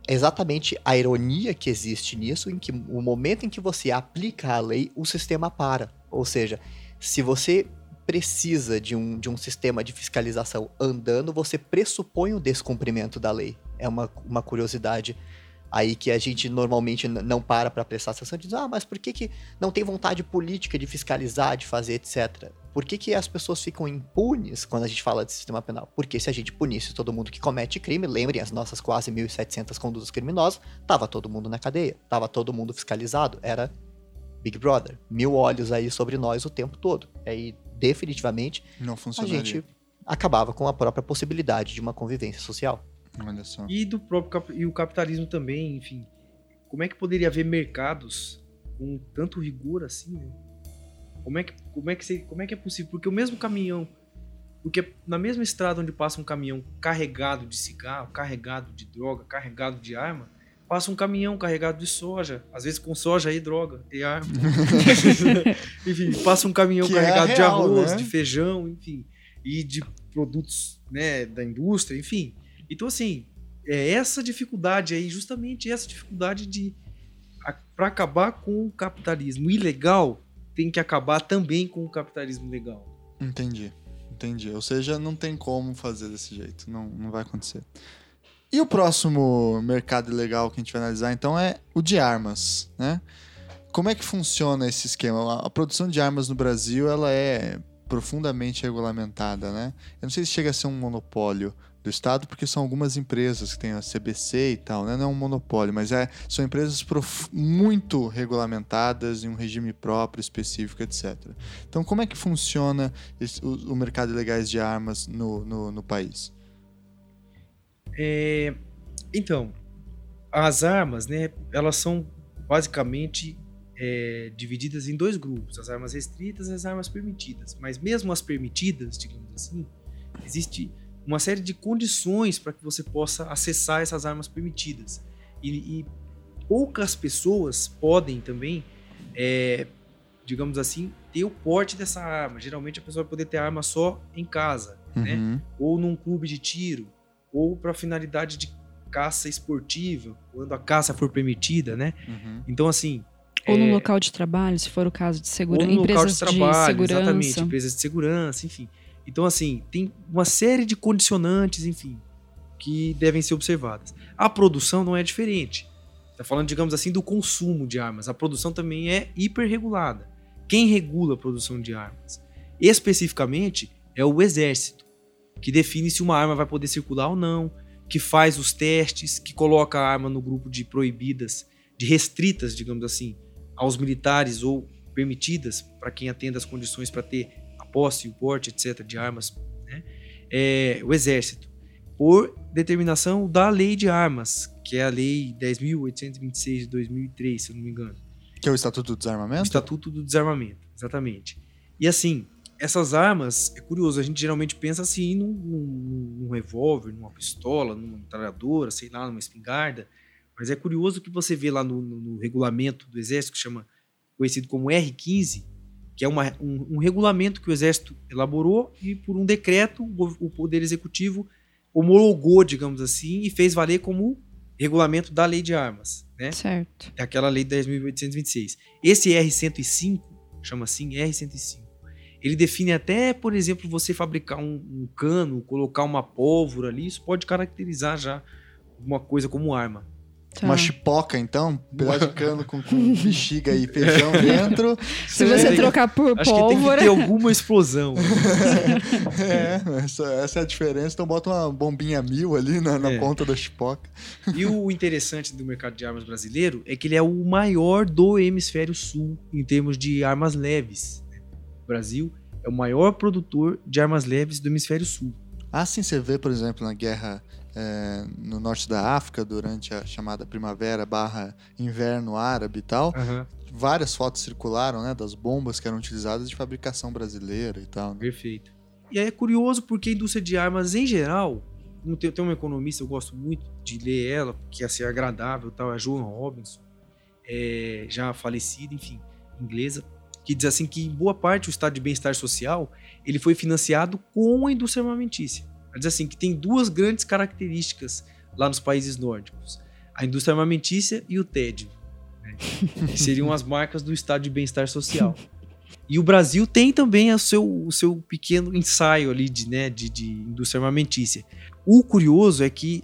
exatamente a ironia que existe nisso, em que o momento em que você aplica a lei, o sistema para. Ou seja, Se você precisa de um, de um sistema de fiscalização andando, você pressupõe o descumprimento da lei. É uma, uma curiosidade aí que a gente normalmente não para para prestar atenção e diz, ah, mas por que, que não tem vontade política de fiscalizar, de fazer, etc. Por que, que as pessoas ficam impunes quando a gente fala de sistema penal? Porque se a gente punisse todo mundo que comete crime, lembrem as nossas quase 1.700 condutas criminosas, tava todo mundo na cadeia, tava todo mundo fiscalizado, era Big Brother, mil olhos aí sobre nós o tempo todo. Aí, definitivamente, Não a gente acabava com a própria possibilidade de uma convivência social. Olha só. E do próprio cap- e o capitalismo também, enfim. Como é que poderia haver mercados com tanto rigor assim, né? Como é que como é que se- como é que é possível? Porque o mesmo caminhão, porque na mesma estrada onde passa um caminhão carregado de cigarro, carregado de droga, carregado de arma, passa um caminhão carregado de soja, às vezes com soja e droga e arma. enfim, passa um caminhão Que é carregado de real, arroz, né? de feijão, enfim, e de produtos, né, da indústria, enfim. Então, assim, é essa dificuldade aí, justamente essa dificuldade de. Para acabar com o capitalismo ilegal, tem que acabar também com o capitalismo legal. Entendi. Entendi. Ou seja, não tem como fazer desse jeito. Não, não vai acontecer. E o próximo mercado ilegal que a gente vai analisar, então, é o de armas, né? Como é que funciona esse esquema? A- produção de armas no Brasil, ela é profundamente regulamentada, né? Eu não sei se chega a ser um monopólio do Estado, porque são algumas empresas que têm a CBC e tal, né? Não é um monopólio, mas é, são empresas muito regulamentadas, em um regime próprio, específico, etc. Então, como é que funciona esse- o, o mercado ilegais de armas no, no, no país? É, então, as armas, né, elas são basicamente é, divididas em dois grupos: as armas restritas e as armas permitidas. Mas mesmo as permitidas, digamos assim, existe uma série de condições para que você possa acessar essas armas permitidas. E, e poucas pessoas podem também, é, digamos assim, ter o porte dessa arma. Geralmente a pessoa vai poder ter a arma só em casa, né? Uhum. ou num clube de tiro, ou para finalidade de caça esportiva, quando a caça for permitida, né? Uhum. Então, assim. Ou no é, local de trabalho, se for o caso de ou segurança. no local Empresas de trabalho, segurança. exatamente, empresas de segurança, enfim. Então, assim, tem uma série de condicionantes, enfim, que devem ser observadas. A produção não é diferente. Está falando, digamos assim, do consumo de armas. A produção também é hiperregulada. Quem regula a produção de armas? Especificamente é o exército, que define se uma arma vai poder circular ou não, que faz os testes, que coloca a arma no grupo de proibidas, de restritas, digamos assim, aos militares ou permitidas para quem atenda as condições para ter posse, o porte, etc., de armas, né? é, o exército, por determinação da lei de armas, que é a lei 10.826 de 2003, se eu não me engano. Que é o Estatuto do O Desarmamento? Estatuto do Desarmamento, exatamente. E assim, essas armas, é curioso, a gente geralmente pensa assim num, num, num revólver, numa pistola, numa metralhadora, sei lá, numa espingarda. Mas é curioso que você vê lá no, no- no regulamento do Exército, que chama, conhecido como R15, que é uma- um, um regulamento que o Exército elaborou e por um decreto o, o Poder Executivo homologou, digamos assim, e fez valer como regulamento da lei de armas, né? Certo. É aquela lei 10.826. Esse R105, chama assim R105, ele define até, por exemplo, você fabricar um, um cano, colocar uma pólvora ali, isso pode caracterizar já uma coisa como arma. Tá. Uma chipoca, então? Um pedaço de cano com, com bexiga e feijão dentro. Se Você que- trocar por Acho que tem que pólvora. ter alguma explosão. É, essa, essa é a diferença. Então bota uma bombinha mil ali na, na É. ponta da chipoca. E o interessante do mercado de armas brasileiro é que ele é o maior do hemisfério sul em termos de armas leves. O Brasil é o maior produtor de armas leves do hemisfério sul. Assim você vê, por exemplo, na guerra é, no norte da África, durante a chamada primavera barra inverno árabe e tal, várias fotos circularam, né, das bombas que eram utilizadas de fabricação brasileira e tal. né? Perfeito. E aí é curioso porque a indústria de armas, em geral, como tem, tem uma economista, eu gosto muito de ler ela, porque assim, é agradável, tal, é a Joan Robinson, é, já falecida, enfim, inglesa, que diz assim que em boa parte o estado de bem-estar social ele foi financiado com a indústria armamentícia. Ela diz assim que tem duas grandes características lá nos países nórdicos: a indústria armamentícia e o tédio, né? que seriam as marcas do estado de bem-estar social. E o Brasil tem também o seu, o seu pequeno ensaio ali de, né, de, de indústria armamentícia. O curioso é que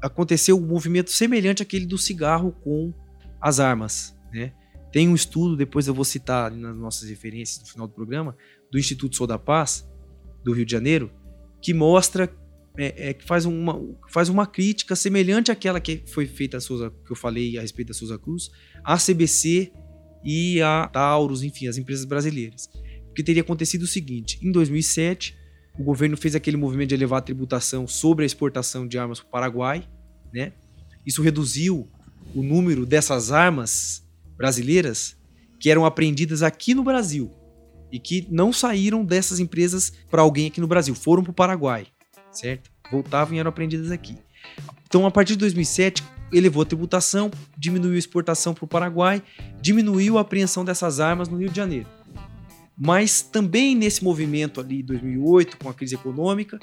aconteceu um movimento semelhante àquele do cigarro com as armas. Né? Tem um estudo, depois eu vou citar nas nossas referências no final do programa, do Instituto Sou da Paz, do Rio de Janeiro, que mostra é, é, que faz uma, faz uma crítica semelhante àquela que foi feita a Souza, que eu falei a respeito da Souza Cruz, a CBC e a Taurus, enfim, as empresas brasileiras. Porque teria acontecido o seguinte: em 2007, o governo fez aquele movimento de elevar a tributação sobre a exportação de armas para o Paraguai, né? Isso reduziu o número dessas armas brasileiras que eram apreendidas aqui no Brasil e que não saíram dessas empresas para alguém aqui no Brasil, foram para o Paraguai, certo? Voltavam e eram apreendidas aqui. Então, a partir de 2007, elevou a tributação, diminuiu a exportação para o Paraguai, diminuiu a apreensão dessas armas no Rio de Janeiro. Mas também nesse movimento ali, 2008, com a crise econômica,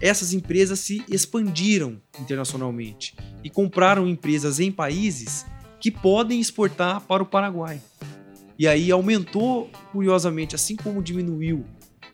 essas empresas se expandiram internacionalmente e compraram empresas em países que podem exportar para o Paraguai. E aí aumentou, curiosamente, assim como diminuiu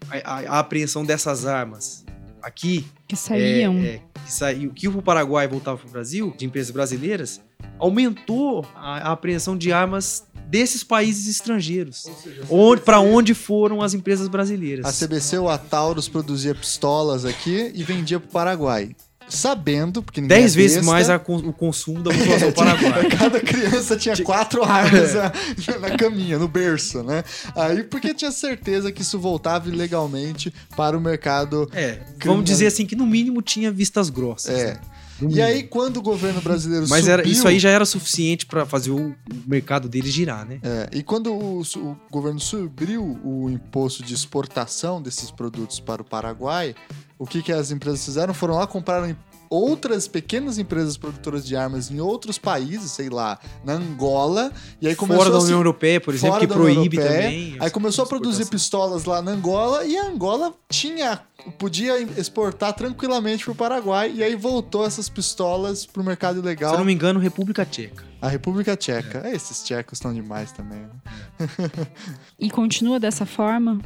a, a, a apreensão dessas armas aqui. Que saíam. É, é, que saiu, que o Paraguai voltava para o Brasil, de empresas brasileiras, aumentou a, a apreensão de armas desses países estrangeiros. Onde, para onde foram as empresas brasileiras. A CBC, o Ataurus, produzia pistolas aqui e vendia para o Paraguai sabendo, porque ninguém Dez é vezes mais a, o consumo da população paraguaia. Cada criança tinha quatro armas na, na caminha, no berço, né? Aí porque tinha certeza que isso voltava ilegalmente para o mercado. É, vamos dizer assim que no mínimo tinha vistas grossas. É. Né? E aí, quando o governo brasileiro Mas subiu... era, isso aí já era suficiente para fazer o, o, mercado dele girar, né? É, e quando o, o, governo subiu o imposto de exportação desses produtos para o Paraguai, o que, que as empresas fizeram? Foram lá, compraram outras pequenas empresas produtoras de armas em outros países, sei lá, na Angola, e aí começou Fora da União Europeia, por exemplo, que proíbe Europeia, também. Aí começou a produzir pistolas lá na Angola e a Angola tinha podia exportar tranquilamente para o Paraguai e aí voltou essas pistolas para o mercado ilegal. Se eu não me engano, República Tcheca. A República Tcheca. É. Esses tchecos estão demais também. Né? e continua dessa forma?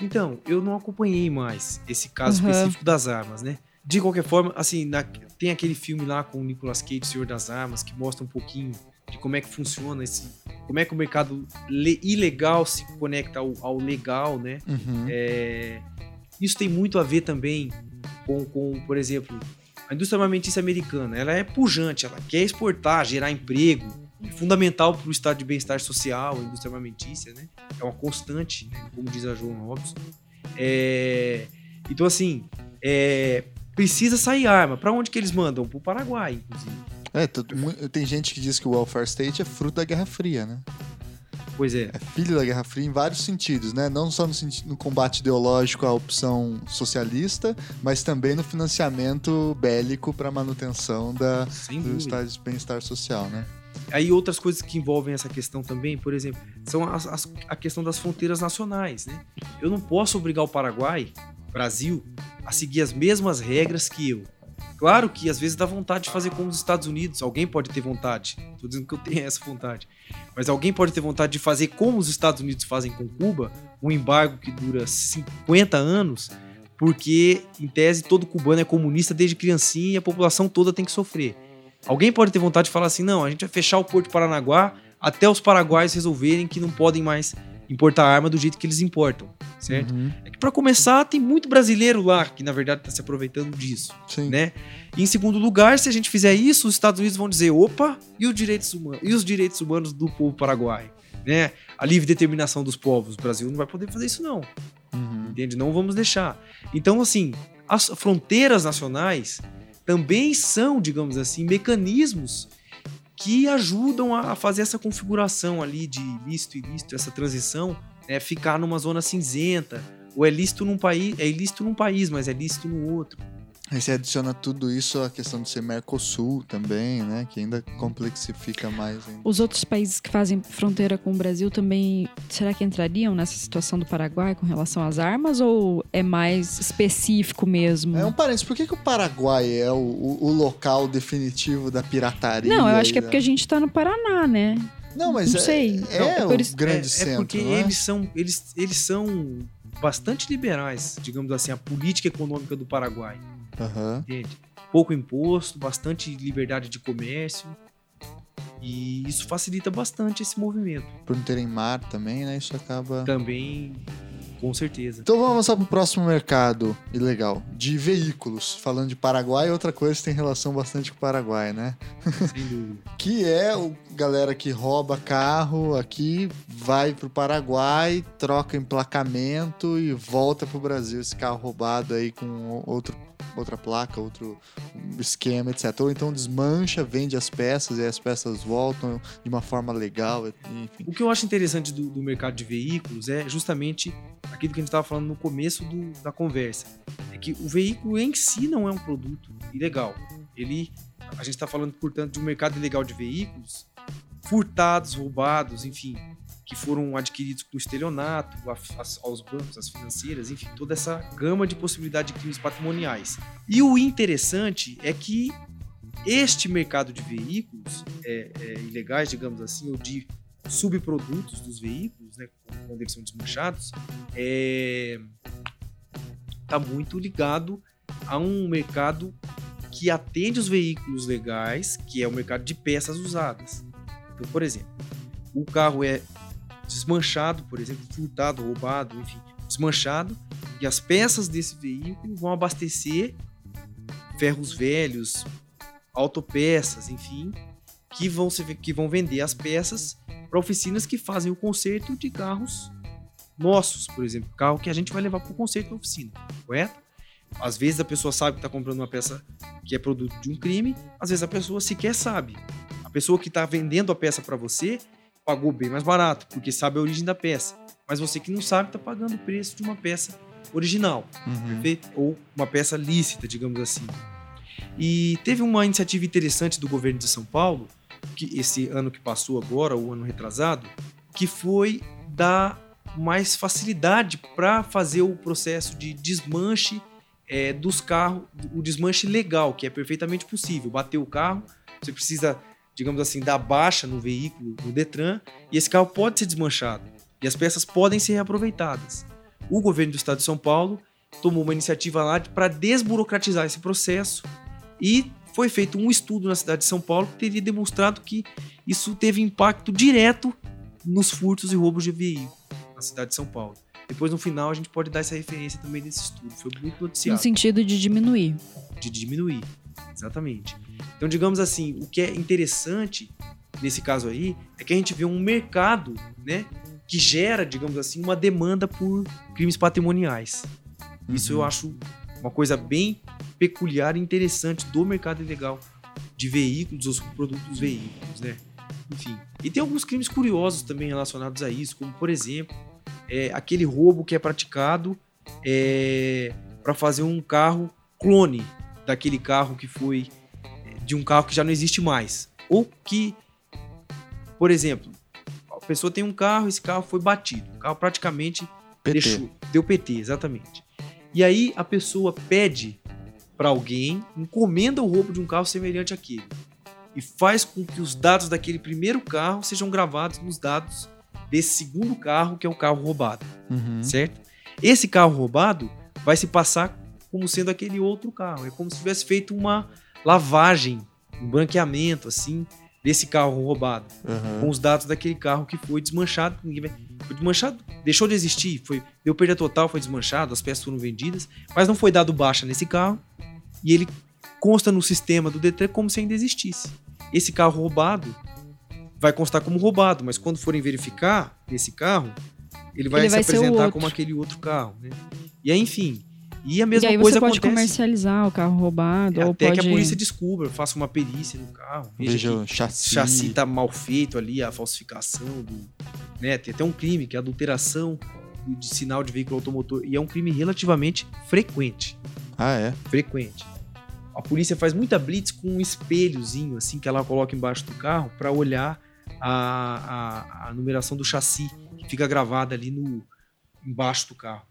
Então, eu não acompanhei mais esse caso uhum. específico das armas, né? De qualquer forma, assim, na, tem aquele filme lá com o Nicolas Cage, Senhor das Armas, que mostra um pouquinho de como é que funciona esse. Como é que o mercado ilegal se conecta ao, ao legal, né? Uhum. É, isso tem muito a ver também com, com, por exemplo, a indústria armamentícia americana. Ela é pujante, ela quer exportar, gerar emprego. É fundamental para o estado de bem-estar social, a indústria armamentícia, né? É uma constante, né? como diz a João Robson. É, então, assim, é, precisa sair arma. Para onde que eles mandam? Para o Paraguai, inclusive. É, tem gente que diz que o welfare state é fruto da Guerra Fria, né? Pois é. É filho da Guerra Fria em vários sentidos, né? Não só no, no combate ideológico à opção socialista, mas também no financiamento bélico para manutenção da, do estado de bem-estar social, né? Aí outras coisas que envolvem essa questão também, por exemplo, são as, as, a questão das fronteiras nacionais, né? Eu não posso obrigar o Paraguai Brasil a seguir as mesmas regras que eu. Claro que às vezes dá vontade de fazer como os Estados Unidos, alguém pode ter vontade. Estou dizendo que eu tenho essa vontade. Mas alguém pode ter vontade de fazer como os Estados Unidos fazem com Cuba, um embargo que dura 50 anos, porque em tese todo cubano é comunista desde criancinha e a população toda tem que sofrer. Alguém pode ter vontade de falar assim: não, a gente vai fechar o Porto de Paranaguá até os paraguaios resolverem que não podem mais importar arma do jeito que eles importam, certo? Uhum. É que para começar tem muito brasileiro lá que na verdade está se aproveitando disso, Sim. né? E em segundo lugar, se a gente fizer isso, os Estados Unidos vão dizer, opa, e os direitos humanos, e os direitos humanos do povo paraguaio, né? A livre determinação dos povos, o Brasil não vai poder fazer isso não, uhum. entende? Não vamos deixar. Então assim, as fronteiras nacionais também são, digamos assim, mecanismos que ajudam a fazer essa configuração ali de lícito e ilícito, essa transição, é ficar numa zona cinzenta. Ou é lícito num país, é ilícito num país, mas é lícito no outro. Aí você adiciona tudo isso à questão de ser Mercosul também, né? Que ainda complexifica mais. Ainda. Os outros países que fazem fronteira com o Brasil também, será que entrariam nessa situação do Paraguai com relação às armas? Ou é mais específico mesmo? É um parênteses, por que, que o Paraguai é o, o, o local definitivo da pirataria? Não, eu acho que é porque a gente tá no Paraná, né? Não, mas Não é, sei. é, Não, o por isso- grande é, centro, é porque não é? eles são eles, eles são bastante liberais, digamos assim, a política econômica do Paraguai, Aham. entende? Pouco imposto, bastante liberdade de comércio. E isso facilita bastante esse movimento. Por não terem mar também, né? Isso acaba... Também, com certeza. Então vamos avançar para o próximo mercado ilegal, de veículos. Falando de Paraguai, outra coisa que tem relação bastante com o Paraguai, né? Sem dúvida. Que é o galera que rouba carro aqui, vai pro Paraguai, troca emplacamento e volta pro Brasil esse carro roubado aí com outro, outra placa, outro esquema, etc. Ou então desmancha, vende as peças e as peças voltam de uma forma legal, enfim. O que eu acho interessante do, do mercado de veículos é justamente aquilo que a gente estava falando no começo do- da conversa. É que o veículo em si não é um produto ilegal. Ele, a gente está falando, portanto, de um mercado ilegal de veículos furtados, roubados, enfim, que foram adquiridos com estelionato, aos bancos, às financeiras, enfim, toda essa gama de possibilidade de crimes patrimoniais. E o interessante é que este mercado de veículos é, é, ilegais, digamos assim, ou de subprodutos dos veículos, né, quando eles são desmanchados, é, tá muito ligado a um mercado que atende os veículos legais, que é o mercado de peças usadas. Então, por exemplo, o carro é desmanchado, por exemplo, furtado, roubado, enfim, desmanchado, e as peças desse veículo vão abastecer ferros velhos, autopeças, enfim, que vão, que vão vender as peças para oficinas que fazem o conserto de carros nossos, por exemplo, carro que a gente vai levar para o conserto na oficina, correto? Às vezes a pessoa sabe que está comprando uma peça que é produto de um crime, às vezes a pessoa sequer sabe. A pessoa que está vendendo a peça para você pagou bem mais barato, porque sabe a origem da peça. Mas você que não sabe está pagando o preço de uma peça original Uhum. perfeito? Ou uma peça lícita, digamos assim. E teve uma iniciativa interessante do governo de São Paulo, que esse ano que passou agora, o ano retrasado, que foi dar mais facilidade para fazer o processo de desmanche eh, dos carros, o desmanche legal, que é perfeitamente possível. Bater o carro, você precisa, digamos assim, dar baixa no veículo, no Detran, e esse carro pode ser desmanchado. E as peças podem ser reaproveitadas. O governo do estado de São Paulo tomou uma iniciativa lá para desburocratizar esse processo e foi feito um estudo na cidade de São Paulo que teria demonstrado que isso teve impacto direto nos furtos e roubos de veículo na cidade de São Paulo. Depois, no final, a gente pode dar essa referência também desse estudo. Foi muito No noticiado sentido de diminuir. de diminuir. Exatamente. Então, digamos assim, o que é interessante nesse caso aí é que a gente vê um mercado, né, que gera, digamos assim, uma demanda por crimes patrimoniais. Isso eu Uhum. acho uma coisa bem peculiar e interessante do mercado ilegal de veículos, os produtos veículos, né? Enfim. E tem alguns crimes curiosos também relacionados a isso, como por exemplo, é, aquele roubo que é praticado para fazer um carro clone daquele carro que foi é, de um carro que já não existe mais. Ou que, por exemplo, a pessoa tem um carro, esse carro foi batido, o carro praticamente PT. deixou, deu PT, exatamente. E aí a pessoa pede para alguém, encomenda o roubo de um carro semelhante àquele e faz com que os dados daquele primeiro carro sejam gravados nos dados desse segundo carro, que é o carro roubado, Uhum. certo? Esse carro roubado vai se passar como sendo aquele outro carro. É como se tivesse feito uma lavagem, um branqueamento assim desse carro roubado Uhum. com os dados daquele carro que foi desmanchado. Foi desmanchado, deixou de existir, foi, deu perda total, foi desmanchado, as peças foram vendidas, mas não foi dado baixa nesse carro e ele consta no sistema do Detran como se ainda existisse. Esse carro roubado vai constar como roubado, mas quando forem verificar esse carro, ele vai Ele se vai ser o apresentar como aquele outro carro. Né? E aí, enfim. E a mesma e aí coisa você pode acontece comercializar o carro roubado. ou até pode... que a polícia descubra, faça uma perícia no carro, veja, o chassi. o chassi tá mal feito ali, a falsificação do. Né? Tem até um crime, que é a adulteração de- de sinal de veículo automotor. E é um crime relativamente frequente. Ah, é? Frequente. A polícia faz muita blitz com um espelhozinho, assim, que ela coloca embaixo do carro para olhar a, a, a numeração do chassi, que fica gravada ali no embaixo do carro.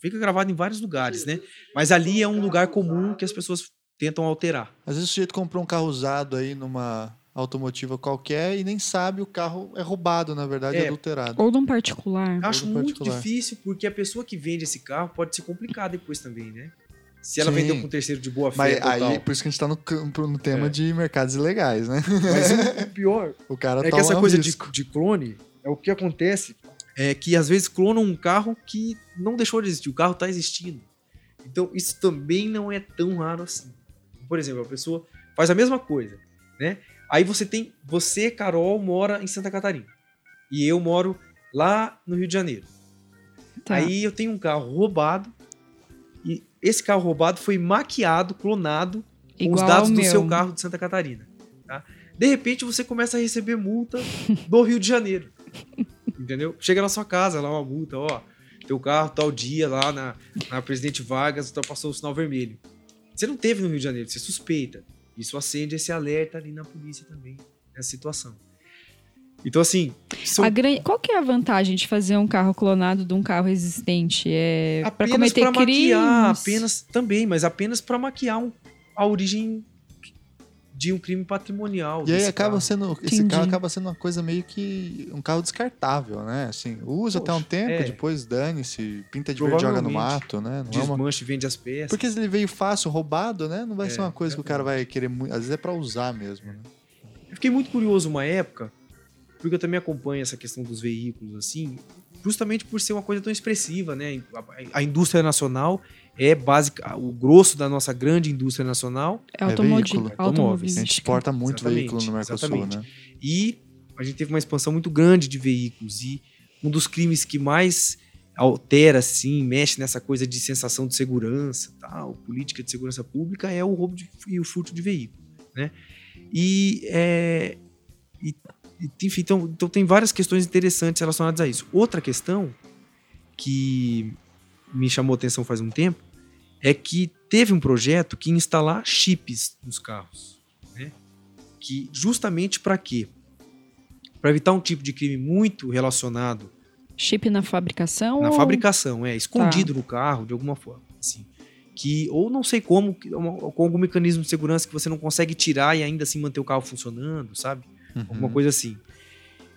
Fica gravado em vários lugares, né? Mas ali é um lugar comum que as pessoas tentam alterar. Às vezes o sujeito comprou um carro usado aí numa automotiva qualquer e nem sabe o carro é roubado, na verdade, É. adulterado. Ou de um particular. Acho Todo muito particular. difícil, porque a pessoa que vende esse carro pode se complicar depois também, né? Se ela Sim. vendeu com um terceiro de boa fé Mas total. aí, por isso que a gente tá no, campo- no tema É. de mercados ilegais, né? Mas o- pior O cara é que toma essa um coisa de, de clone, é o que acontece é que às vezes clonam um carro que não deixou de existir, o carro tá existindo. Então isso também não é tão raro assim. Por exemplo, a pessoa faz a mesma coisa, né? Aí você tem, você, Carol, mora em Santa Catarina. E eu moro lá no Rio de Janeiro. Tá. Aí eu tenho um carro roubado e esse carro roubado foi maquiado, clonado com Igual os dados do seu carro de Santa Catarina. tá? De repente você começa a receber multa do Rio de Janeiro. Entendeu? Chega na sua casa lá uma multa, ó. Teu carro tal dia lá na, na Presidente Vargas ultrapassou o sinal vermelho. Você não teve no Rio de Janeiro, você suspeita. Isso acende esse alerta ali na polícia também, nessa situação. Então, assim, são A gran- Qual que é a vantagem de fazer um carro clonado de um carro existente? É para cometer para crimes? maquiar, apenas também, mas apenas para maquiar um- a origem de um crime patrimonial. E aí acaba carro. sendo. Esse Entendi. carro acaba sendo uma coisa meio que. um carro descartável, né? Assim, usa até um Poxa, tempo, é. depois dane-se, pinta de verde e joga no mato, né? Não é uma desmanche e vende as peças. Porque se ele veio fácil, roubado, né? Não vai ser É, uma coisa que o cara vai querer muito. Às vezes é pra usar mesmo, né? Eu fiquei muito curioso uma época, porque eu também acompanho essa questão dos veículos, assim, justamente por ser uma coisa tão expressiva, né? A, a indústria nacional é básica, o grosso da nossa grande indústria nacional, É É automodi- veículo. Automóveis. A gente exporta muito Exatamente, veículo no Mercosul, exatamente. né? e a gente teve uma expansão muito grande de veículos, e um dos crimes que mais altera, assim, mexe nessa coisa de sensação de segurança, tal, política de segurança pública, é o roubo de- e o furto de veículo, né? E, é, e- e, enfim, então, então tem várias questões interessantes relacionadas a isso. Outra questão que me chamou a atenção faz um tempo é que teve um projeto que ia instalar chips nos carros, né? Que justamente para quê? Para evitar um tipo de crime muito relacionado Chip na fabricação? na ou- fabricação, é escondido no carro de alguma forma, assim. Que ou não sei como, com algum mecanismo de segurança que você não consegue tirar e ainda assim manter o carro funcionando, sabe? alguma Uhum. coisa assim.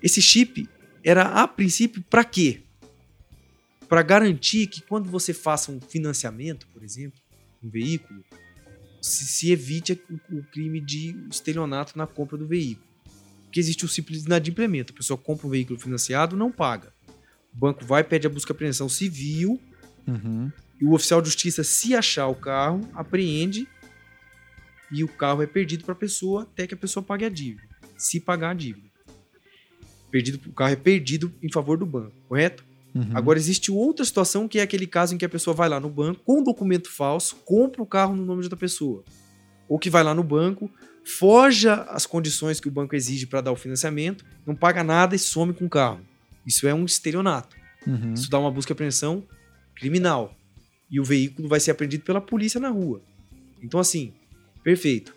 Esse chip era a princípio para quê? Para garantir que quando você faça um financiamento, por exemplo, um veículo, se, se evite o, o crime de estelionato na compra do veículo. Porque existe o simples inadimplemento. A pessoa compra um veículo financiado, não paga. O banco vai pede a busca e apreensão civil Uhum. e o oficial de justiça, se achar o carro, apreende e o carro é perdido para a pessoa até que a pessoa pague a dívida. Se pagar a dívida. Perdido, o carro é perdido em favor do banco, correto? Uhum. Agora existe outra situação que é aquele caso em que a pessoa vai lá no banco com um documento falso, compra o carro no nome de outra pessoa. Ou que vai lá no banco, forja as condições que o banco exige para dar o financiamento, não paga nada e some com o carro. Isso é um estelionato. Uhum. Isso dá uma busca e apreensão criminal. E o veículo vai ser apreendido pela polícia na rua. Então, assim, perfeito.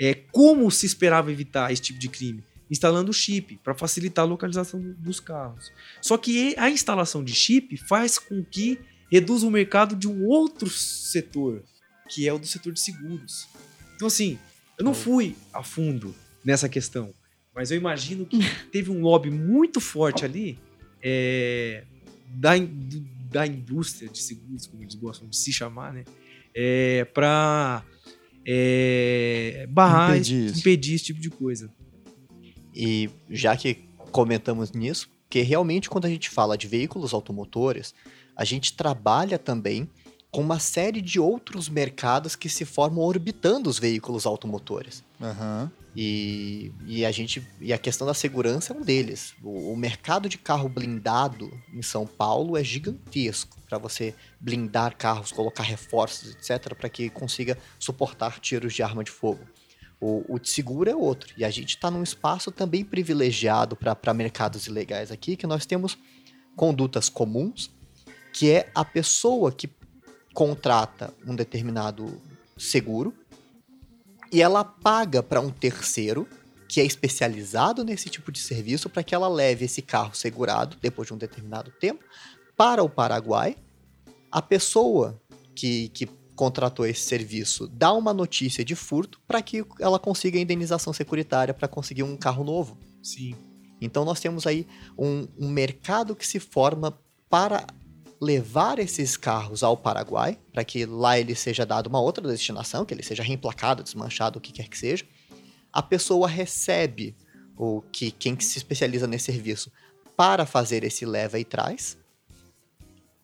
É como se esperava evitar esse tipo de crime? Instalando chip para facilitar a localização do- dos carros. Só que a instalação de chip faz com que reduza o mercado de um outro setor, que é o do setor de seguros. Então, assim, eu não fui a fundo nessa questão, mas eu imagino que teve um lobby muito forte ali é, da, da indústria de seguros, como eles gostam de se chamar, né? É, para barrar, Impedir impedir esse tipo de coisa. E já que comentamos nisso, que realmente quando a gente fala de veículos automotores, a gente trabalha também com uma série de outros mercados que se formam orbitando os veículos automotores. Aham. E, e a gente e a questão da segurança é um deles. O, o mercado de carro blindado em São Paulo é gigantesco para você blindar carros, colocar reforços, etc, para que consiga suportar tiros de arma de fogo. O, o seguro é outro. E a gente está num espaço também privilegiado para mercados ilegais aqui, que nós temos condutas comuns, que é a pessoa que contrata um determinado seguro e ela paga para um terceiro que é especializado nesse tipo de serviço para que ela leve esse carro segurado depois de um determinado tempo para o Paraguai. A pessoa que, que contratou esse serviço dá uma notícia de furto para que ela consiga a indenização securitária para conseguir um carro novo. Sim. Então nós temos aí um, um mercado que se forma para levar esses carros ao Paraguai, para que lá ele seja dado uma outra destinação, que ele seja reemplacado, desmanchado, o que quer que seja. A pessoa recebe o que quem que se especializa nesse serviço para fazer esse leva e traz.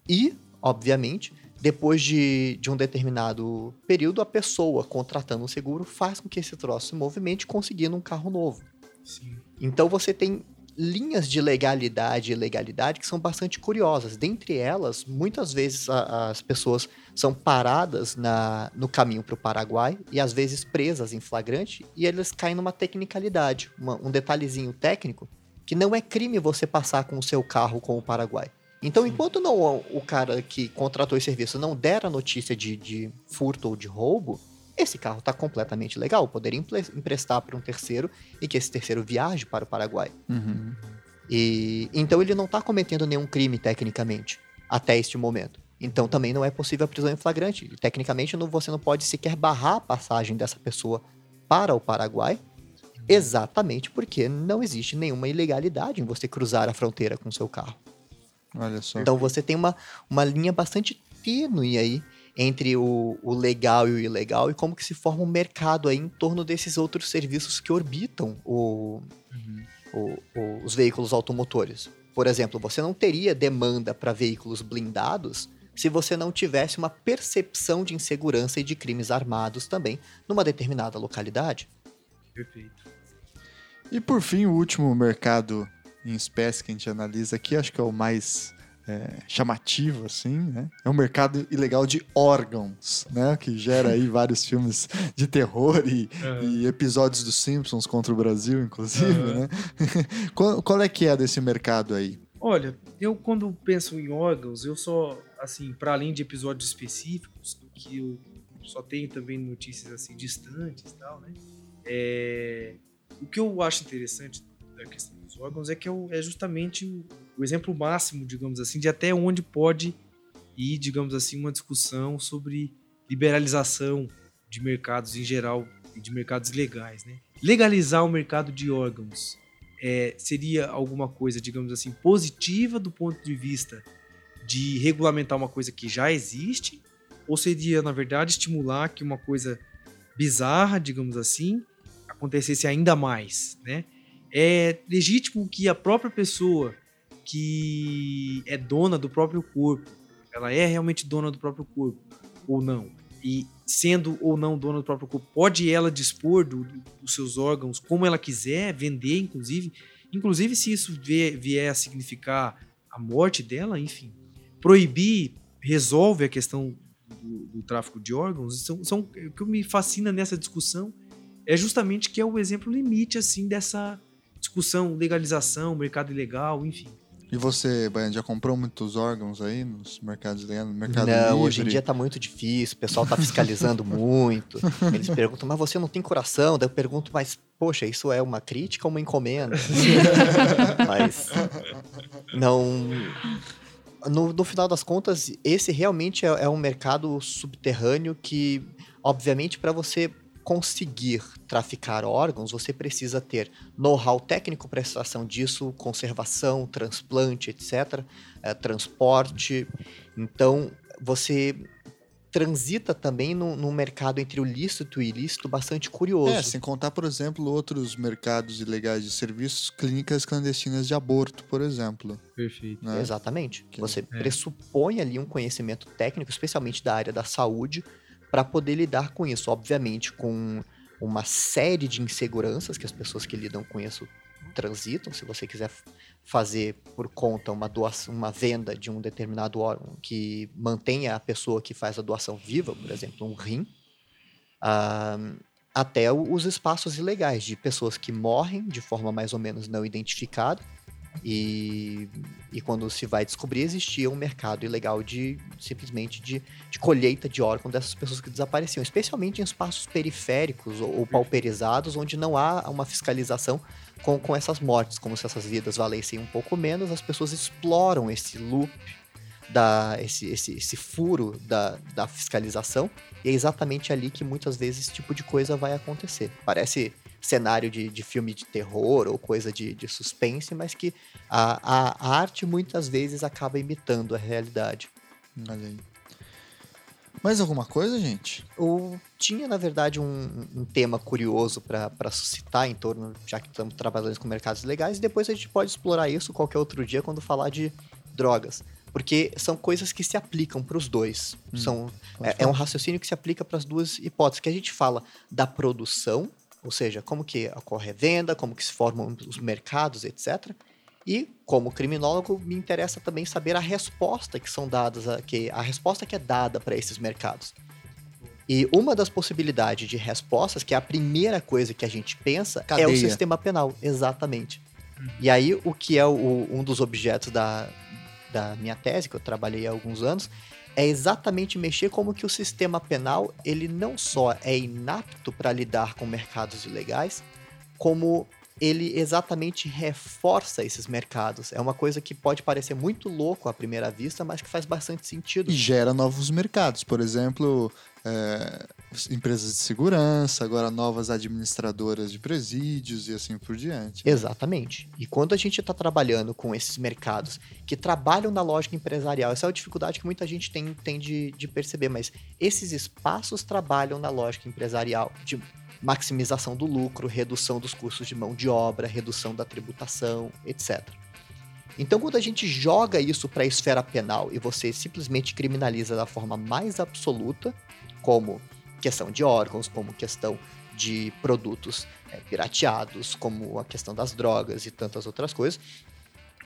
E, obviamente, depois de, de um determinado período, a pessoa contratando um seguro faz com que esse troço se movimente conseguindo um carro novo. Sim. Então você tem linhas de legalidade e ilegalidade que são bastante curiosas. Dentre elas, muitas vezes a, as pessoas são paradas na, no caminho para o Paraguai e às vezes presas em flagrante e eles caem numa tecnicalidade, uma, um detalhezinho técnico que não é crime você passar com o seu carro com o Paraguai. Então, enquanto não o cara que contratou esse serviço não der a notícia de, de furto ou de roubo, esse carro está completamente legal. Poderia emprestar para um terceiro e que esse terceiro viaje para o Paraguai. Uhum. E então ele não está cometendo nenhum crime tecnicamente até este momento. Então também não é possível a prisão em flagrante. Tecnicamente não, você não pode sequer barrar a passagem dessa pessoa para o Paraguai, exatamente porque não existe nenhuma ilegalidade em você cruzar a fronteira com seu carro. Olha só. Então você tem uma, uma linha bastante tênue aí entre o, o, legal e o ilegal e como que se forma um mercado aí em torno desses outros serviços que orbitam o, uhum. o, o, os veículos automotores. Por exemplo, você não teria demanda para veículos blindados se você não tivesse uma percepção de insegurança e de crimes armados também numa determinada localidade. Perfeito. E por fim, o último mercado em espécie que a gente analisa aqui, acho que é o mais é, chamativo, assim, né? É um mercado ilegal de órgãos, né? Que gera aí vários filmes de terror e, uhum. e episódios dos Simpsons contra o Brasil, inclusive, uhum. né? qual, qual é que é desse mercado aí? Olha, eu quando penso em órgãos, eu só, assim, para além de episódios específicos, que eu só tenho também notícias, assim, distantes e tal, né? É... O que eu acho interessante da questão dos órgãos é que é justamente o exemplo máximo, digamos assim, de até onde pode ir, digamos assim, uma discussão sobre liberalização de mercados em geral e de mercados legais, né? Legalizar o mercado de órgãos é, seria alguma coisa, digamos assim, positiva do ponto de vista de regulamentar uma coisa que já existe, ou seria, na verdade, estimular que uma coisa bizarra, digamos assim, acontecesse ainda mais, né? É legítimo que a própria pessoa que é dona do próprio corpo. Ela é realmente dona do próprio corpo ou não? E sendo ou não dona do próprio corpo, pode ela dispor do, dos seus órgãos como ela quiser, vender, inclusive, inclusive se isso vier, vier a significar a morte dela, enfim. Proibir resolve a questão do, do tráfico de órgãos. São, são, o que me fascina nessa discussão é justamente que é o exemplo limite assim dessa discussão legalização, mercado ilegal, enfim. E você, Baiano, já comprou muitos órgãos aí nos mercados no mercado Não, livre? hoje em dia tá muito difícil, o pessoal tá fiscalizando muito. Eles perguntam, mas você não tem coração? Daí eu pergunto, mas, poxa, isso é uma crítica ou uma encomenda? mas, não... No, no, final das contas, esse realmente é, é um mercado subterrâneo que, obviamente, para você conseguir traficar órgãos, você precisa ter know-how técnico para extração disso, conservação, transplante, etc., é, transporte. Então, você transita também num, mercado entre o lícito e ilícito bastante curioso. É, sem contar, por exemplo, outros mercados ilegais de serviços, clínicas clandestinas de aborto, por exemplo. Perfeito. Né? Exatamente. Que você é. pressupõe ali um conhecimento técnico, especialmente da área da saúde, para poder lidar com isso. Obviamente, com uma série de inseguranças que as pessoas que lidam com isso transitam. Se você quiser fazer por conta uma doação, uma venda de um determinado órgão que mantenha a pessoa que faz a doação viva, por exemplo, um rim, uh, até os espaços ilegais de pessoas que morrem de forma mais ou menos não identificada e, e quando se vai descobrir, existia um mercado ilegal de simplesmente de, de colheita de órgãos dessas pessoas que desapareciam, especialmente em espaços periféricos ou, ou pauperizados, onde não há uma fiscalização com, com essas mortes, como se essas vidas valessem um pouco menos, as pessoas exploram esse loop da, esse, esse, esse furo da, da fiscalização, e é exatamente ali que muitas vezes esse tipo de coisa vai acontecer. Parece cenário de, de filme de terror ou coisa de, de suspense, mas que a, a, arte muitas vezes acaba imitando a realidade. Olha aí. Mais alguma coisa, gente? Eu tinha, na verdade, um, um tema curioso para suscitar em torno, já que estamos trabalhando com mercados legais, e depois a gente pode explorar isso qualquer outro dia quando falar de drogas. Porque são coisas que se aplicam para os dois. Hum, são, é, é um raciocínio que se aplica para as duas hipóteses. Que a gente fala da produção, ou seja, como que ocorre a venda, como que se formam os mercados, etc. E, como criminólogo, me interessa também saber a resposta que são dadas, a, que, a resposta que é dada para esses mercados. E uma das possibilidades de respostas, que é a primeira coisa que a gente pensa, é Cadeia. o sistema penal, exatamente. E aí, o que é o- um dos objetos da, da minha tese, que eu trabalhei há alguns anos, é exatamente mexer como que o sistema penal, ele não só é inapto para lidar com mercados ilegais, como ele exatamente reforça esses mercados. É uma coisa que pode parecer muito louco à primeira vista, mas que faz bastante sentido. E gera novos mercados. Por exemplo, é, empresas de segurança, agora novas administradoras de presídios e assim por diante. Exatamente. E quando a gente está trabalhando com esses mercados que trabalham na lógica empresarial, essa é uma dificuldade que muita gente tem, tem de, de perceber, mas esses espaços trabalham na lógica empresarial de maximização do lucro, redução dos custos de mão de obra, redução da tributação, etc. Então, quando a gente joga isso para a esfera penal e você simplesmente criminaliza da forma mais absoluta, como questão de órgãos, como questão de produtos é, pirateados, como a questão das drogas e tantas outras coisas,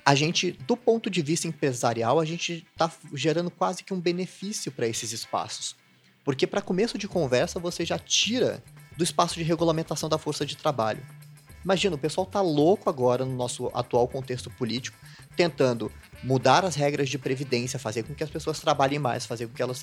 a gente, do ponto de vista empresarial, a gente está gerando quase que um benefício para esses espaços. Porque, para começo de conversa, você já tira do espaço de regulamentação da força de trabalho. Imagina, o pessoal tá louco agora no nosso atual contexto político, tentando mudar as regras de previdência, fazer com que as pessoas trabalhem mais, fazer com que elas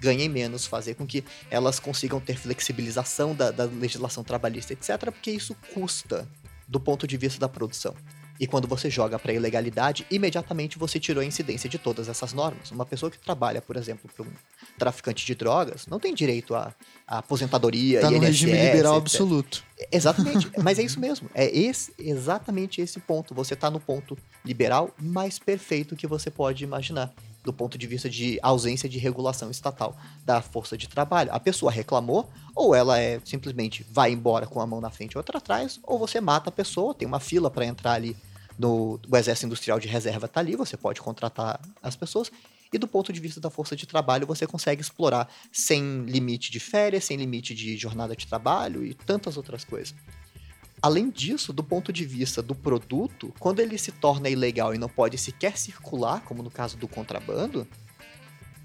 ganhem menos, fazer com que elas consigam ter flexibilização da, da legislação trabalhista, etc., porque isso custa do ponto de vista da produção. E quando você joga para ilegalidade, imediatamente você tirou a incidência de todas essas normas. Uma pessoa que trabalha, por exemplo, para um traficante de drogas, não tem direito a aposentadoria, Tá no INSS, regime liberal etc. absoluto. Exatamente, mas é isso mesmo. É esse, exatamente esse ponto. Você está no ponto liberal mais perfeito que você pode imaginar, do ponto de vista de ausência de regulação estatal da força de trabalho. A pessoa reclamou, ou ela é simplesmente vai embora com a mão na frente e outra atrás, ou você mata a pessoa, tem uma fila para entrar ali no o exército industrial de reserva tá ali, você pode contratar as pessoas. E do ponto de vista da força de trabalho, você consegue explorar sem limite de férias, sem limite de jornada de trabalho e tantas outras coisas. Além disso, do ponto de vista do produto, quando ele se torna ilegal e não pode sequer circular, como no caso do contrabando,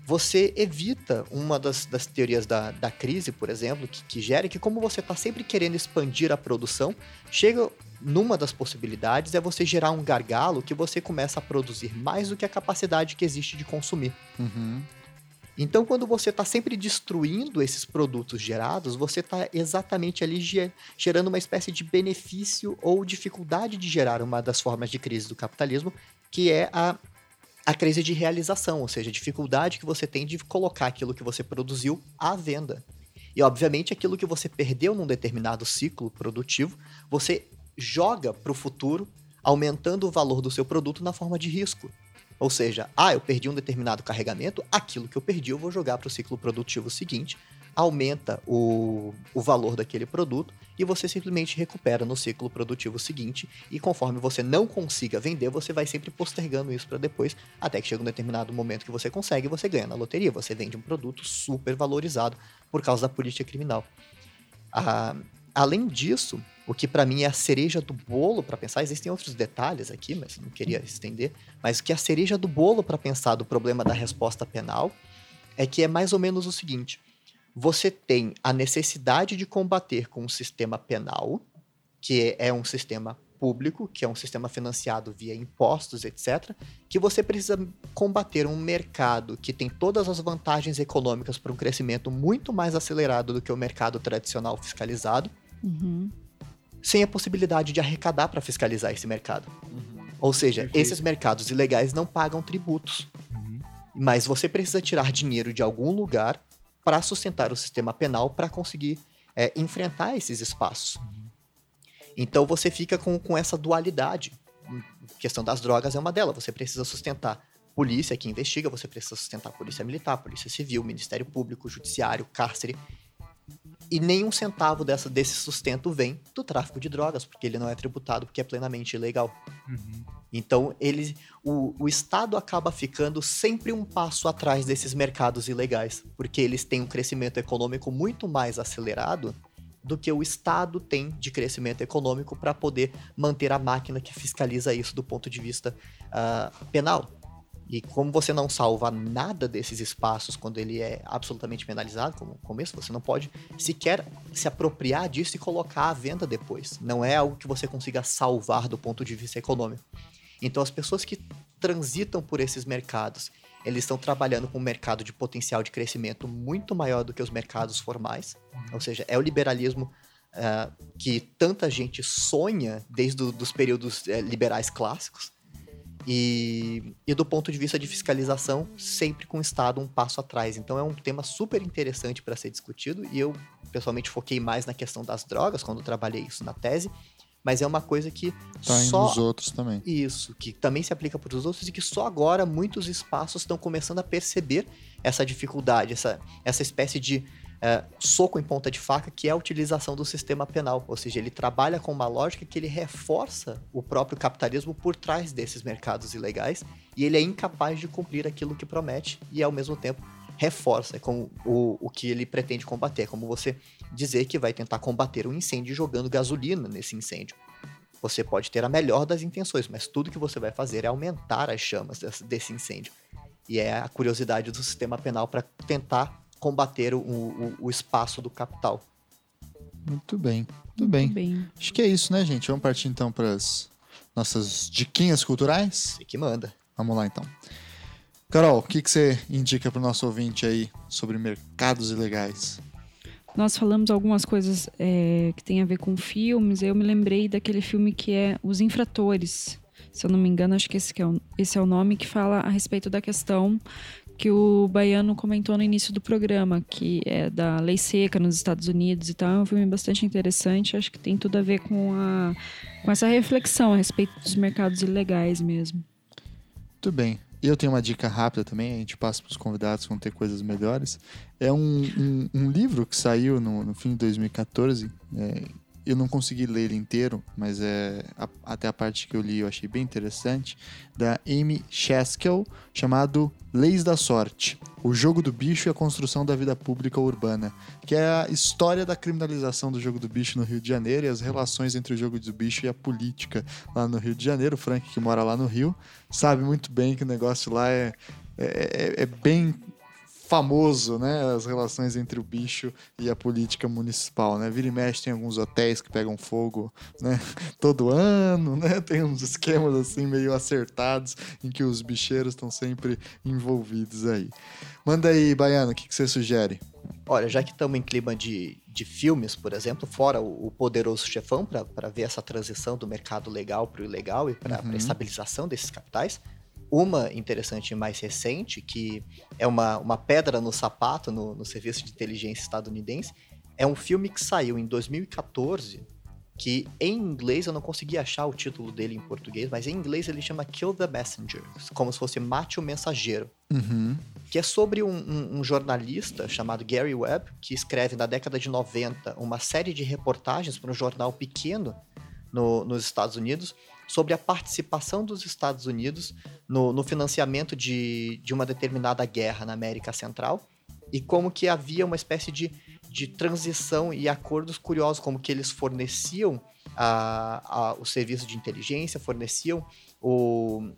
você evita uma das, das teorias da, da crise, por exemplo, que, que gera que, como você está sempre querendo expandir a produção, chega numa das possibilidades é você gerar um gargalo que você começa a produzir mais do que a capacidade que existe de consumir. Uhum. Então, quando você está sempre destruindo esses produtos gerados, você está exatamente ali ge- gerando uma espécie de benefício ou dificuldade de gerar uma das formas de crise do capitalismo, que é a, a crise de realização, ou seja, a dificuldade que você tem de colocar aquilo que você produziu à venda. E, obviamente, aquilo que você perdeu num determinado ciclo produtivo, você joga para o futuro, aumentando o valor do seu produto na forma de risco. Ou seja, ah, eu perdi um determinado carregamento, aquilo que eu perdi eu vou jogar para o ciclo produtivo seguinte, aumenta o, o valor daquele produto e você simplesmente recupera no ciclo produtivo seguinte. E conforme você não consiga vender, você vai sempre postergando isso para depois, até que chega um determinado momento que você consegue e você ganha na loteria. Você vende um produto super valorizado por causa da política criminal. Ah, além disso, o que para mim é a cereja do bolo para pensar, existem outros detalhes aqui, mas não queria estender, mas o que é a cereja do bolo para pensar do problema da resposta penal é que é mais ou menos o seguinte: você tem a necessidade de combater com um sistema penal, que é um sistema público, que é um sistema financiado via impostos, etc., que você precisa combater um mercado que tem todas as vantagens econômicas para um crescimento muito mais acelerado do que o mercado tradicional fiscalizado, Uhum. sem a possibilidade de arrecadar para fiscalizar esse mercado. Ou seja, Perfeito. esses mercados ilegais não pagam tributos. Uhum. mas você precisa tirar dinheiro de algum lugar para sustentar o sistema penal para conseguir é, enfrentar esses espaços. Então você fica com, com essa dualidade. A questão das drogas é uma delas. Você precisa sustentar polícia que investiga, você precisa sustentar polícia militar, polícia civil, Ministério Público, Judiciário, cárcere. E nenhum centavo dessa, desse sustento vem do tráfico de drogas, porque ele não é tributado, porque é plenamente ilegal. Uhum. Então, ele, o, o Estado acaba ficando sempre um passo atrás desses mercados ilegais, porque eles têm um crescimento econômico muito mais acelerado do que o Estado tem de crescimento econômico para poder manter a máquina que fiscaliza isso do ponto de vista uh, penal. E como você não salva nada desses espaços quando ele é absolutamente penalizado, como começo, você não pode sequer se apropriar disso e colocar à venda depois. Não é algo que você consiga salvar do ponto de vista econômico. Então as pessoas que transitam por esses mercados, eles estão trabalhando com um mercado de potencial de crescimento muito maior do que os mercados formais. Ou seja, é o liberalismo uh, que tanta gente sonha desde os períodos uh, liberais clássicos e, e, do ponto de vista de fiscalização, sempre com o Estado um passo atrás. Então é um tema super interessante para ser discutido e eu pessoalmente foquei mais na questão das drogas quando trabalhei isso na tese, mas é uma coisa que tá só nos outros também. Isso, que também se aplica para os outros e que só agora muitos espaços estão começando a perceber essa dificuldade, essa, essa espécie de é, soco em ponta de faca, que é a utilização do sistema penal. Ou seja, ele trabalha com uma lógica que ele reforça o próprio capitalismo por trás desses mercados ilegais e ele é incapaz de cumprir aquilo que promete e, ao mesmo tempo, reforça com o, o que ele pretende combater. Como você dizer que vai tentar combater um incêndio jogando gasolina nesse incêndio. Você pode ter a melhor das intenções, mas tudo que você vai fazer é aumentar as chamas desse incêndio. E é a curiosidade do sistema penal para tentar combater o, o, o espaço do capital. Muito bem, muito bem. bem. Acho que é isso, né, gente? Vamos partir então para as nossas diquinhas culturais? Você que manda. Vamos lá então. Carol, o que, que você indica para o nosso ouvinte aí sobre mercados ilegais? Nós falamos algumas coisas é, que tem a ver com filmes. Eu me lembrei daquele filme que é Os Infratores. Se eu não me engano, acho que esse, que é, o, esse é o nome que fala a respeito da questão que o Baiano comentou no início do programa, que é da lei seca nos Estados Unidos e tal. É um filme bastante interessante, acho que tem tudo a ver com, a, com essa reflexão a respeito dos mercados ilegais mesmo. Muito bem. Eu tenho uma dica rápida também, a gente passa para os convidados que vão ter coisas melhores. É um, um, um livro que saiu no, no, fim de 2014, é, eu não consegui ler ele inteiro, mas é a, até a parte que eu li eu achei bem interessante, da Amy Cheskel, chamado Leis da Sorte: O jogo do bicho e a construção da vida pública urbana, que é a história da criminalização do jogo do bicho no Rio de Janeiro e as relações entre o jogo do bicho e a política lá no Rio de Janeiro. O Frank, que mora lá no Rio, sabe muito bem que o negócio lá é, é, é, é bem famoso, né? As relações entre o bicho e a política municipal, né? Vira e mexe tem alguns hotéis que pegam fogo, né? Todo ano, né? Tem uns esquemas assim meio acertados em que os bicheiros estão sempre envolvidos aí. Manda aí, Baiano, o que, que você sugere? Olha, já que estamos em clima de, de filmes, por exemplo, fora o, o Poderoso Chefão, para ver essa transição do mercado legal para o ilegal e para uhum. a estabilização desses capitais, uma interessante e mais recente, que é uma, uma pedra no sapato no, no serviço de inteligência estadunidense, é um filme que saiu em 2014, que em inglês eu não consegui achar o título dele em português, mas em inglês ele chama Kill the Messenger, como se fosse Mate o Mensageiro. Uhum. Que é sobre um, um, um, jornalista chamado Gary Webb, que escreve na década de 90 uma série de reportagens para um jornal pequeno no, nos Estados Unidos, sobre a participação dos Estados Unidos no, no financiamento de, de uma determinada guerra na América Central e como que havia uma espécie de, de transição e acordos curiosos, como que eles forneciam a, a, o serviço de inteligência, forneciam o,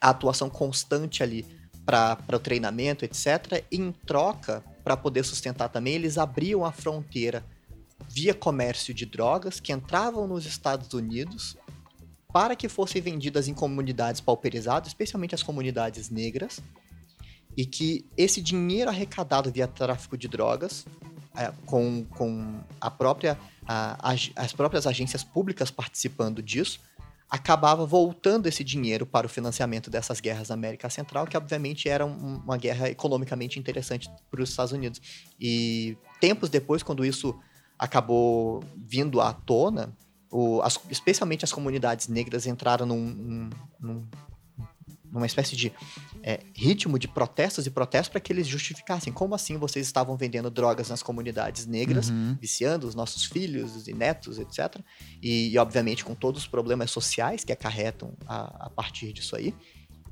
a atuação constante ali para o treinamento, etc. E em troca, para poder sustentar também, eles abriam a fronteira via comércio de drogas que entravam nos Estados Unidos para que fossem vendidas em comunidades pauperizadas, especialmente as comunidades negras, e que esse dinheiro arrecadado via tráfico de drogas, é, com, com a própria, a, as próprias agências públicas participando disso, acabava voltando esse dinheiro para o financiamento dessas guerras na América Central, que obviamente era um- uma guerra economicamente interessante para os Estados Unidos. E tempos depois, quando isso acabou vindo à tona, o- as- especialmente as comunidades negras entraram num, num- num- numa espécie de é, ritmo de protestos e protestos para que eles justificassem como assim vocês estavam vendendo drogas nas comunidades negras, Uhum. viciando os nossos filhos e netos, etc. E, e, obviamente com todos os problemas sociais que acarretam a, a partir disso aí.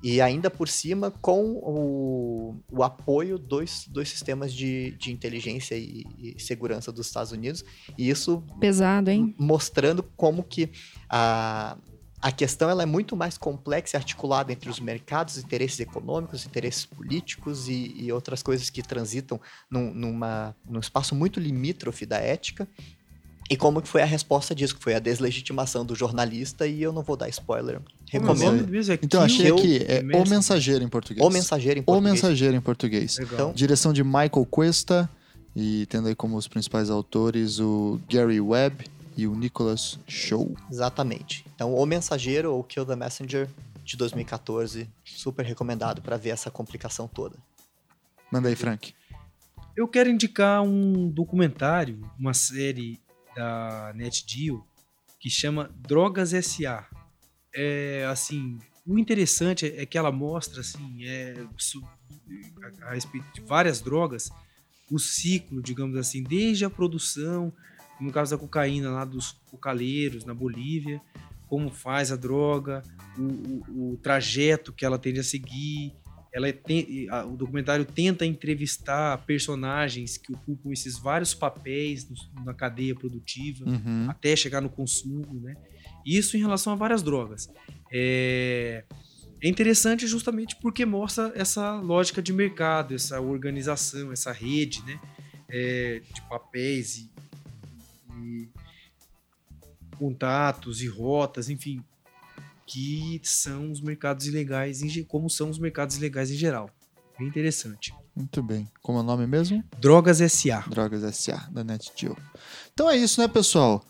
E ainda por cima com o, o apoio dos, dos sistemas de, de inteligência e, e segurança dos Estados Unidos. E isso Pesado, hein? mostrando como que a, a questão ela é muito mais complexa e articulada entre os mercados, interesses econômicos, interesses políticos e, e outras coisas que transitam num, numa, num espaço muito limítrofe da ética. E como que foi a resposta disso, que foi a deslegitimação do jornalista, e eu não vou dar spoiler. O Recomendo. nome mesmo? É Então, achei eu- aqui, é O. Mensageiro em português. O Mensageiro em O português. Mensageiro em português. Então, Direção de Michael Cuesta e tendo aí como os principais autores o Gary Webb e o Nicholas Show. Exatamente. Então, O Mensageiro ou Kill the Messenger de 2014, super recomendado para ver essa complicação toda. Manda aí, Frank. Eu quero indicar um documentário, uma série da NetGeo que chama Drogas S.A. É assim, o interessante é que ela mostra assim, é, a respeito de várias drogas, o ciclo, digamos assim, desde a produção, no caso da cocaína lá dos cocaleiros na Bolívia, como faz a droga, o, o- o trajeto que ela tende a seguir, ela é tem- a- o documentário tenta entrevistar personagens que ocupam esses vários papéis no- na cadeia produtiva Uhum. até chegar no consumo, né? Isso em relação a várias drogas. É, é interessante justamente porque mostra essa lógica de mercado, essa organização, essa rede, né? É, de papéis e, e contatos e rotas, enfim, que são os mercados ilegais, em como são os mercados ilegais em geral. Bem interessante. Muito bem. Como é o nome mesmo? Drogas SA. Drogas S.A. da NetGeo. Então é isso, né, pessoal?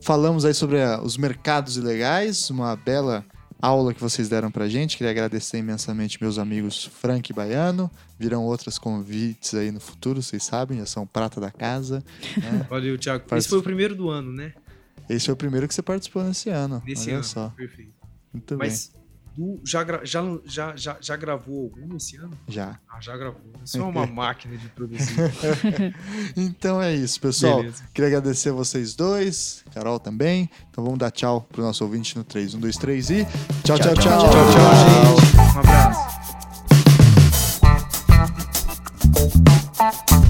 Falamos aí sobre ah, os mercados ilegais, uma bela aula que vocês deram pra gente. Queria agradecer imensamente meus amigos Frank e Baiano. Virão outros convites aí no futuro, vocês sabem, já são prata da casa. né? Valeu, Thiago. Faz- Esse foi o primeiro do ano, né? Esse foi o primeiro que você participou nesse ano. Desse Olha ano. só. Perfeito. Muito Mas bem. Já, já, já, já, já gravou algum esse ano? Já. Ah, já gravou. Isso é uma máquina de produzir. então é isso, pessoal. Beleza. Queria agradecer a vocês dois, Carol também. Então vamos dar tchau pro nosso ouvinte no 3. 1, 2, 3 e. Tchau, tchau, tchau. Tchau, tchau, tchau, tchau gente. Um abraço.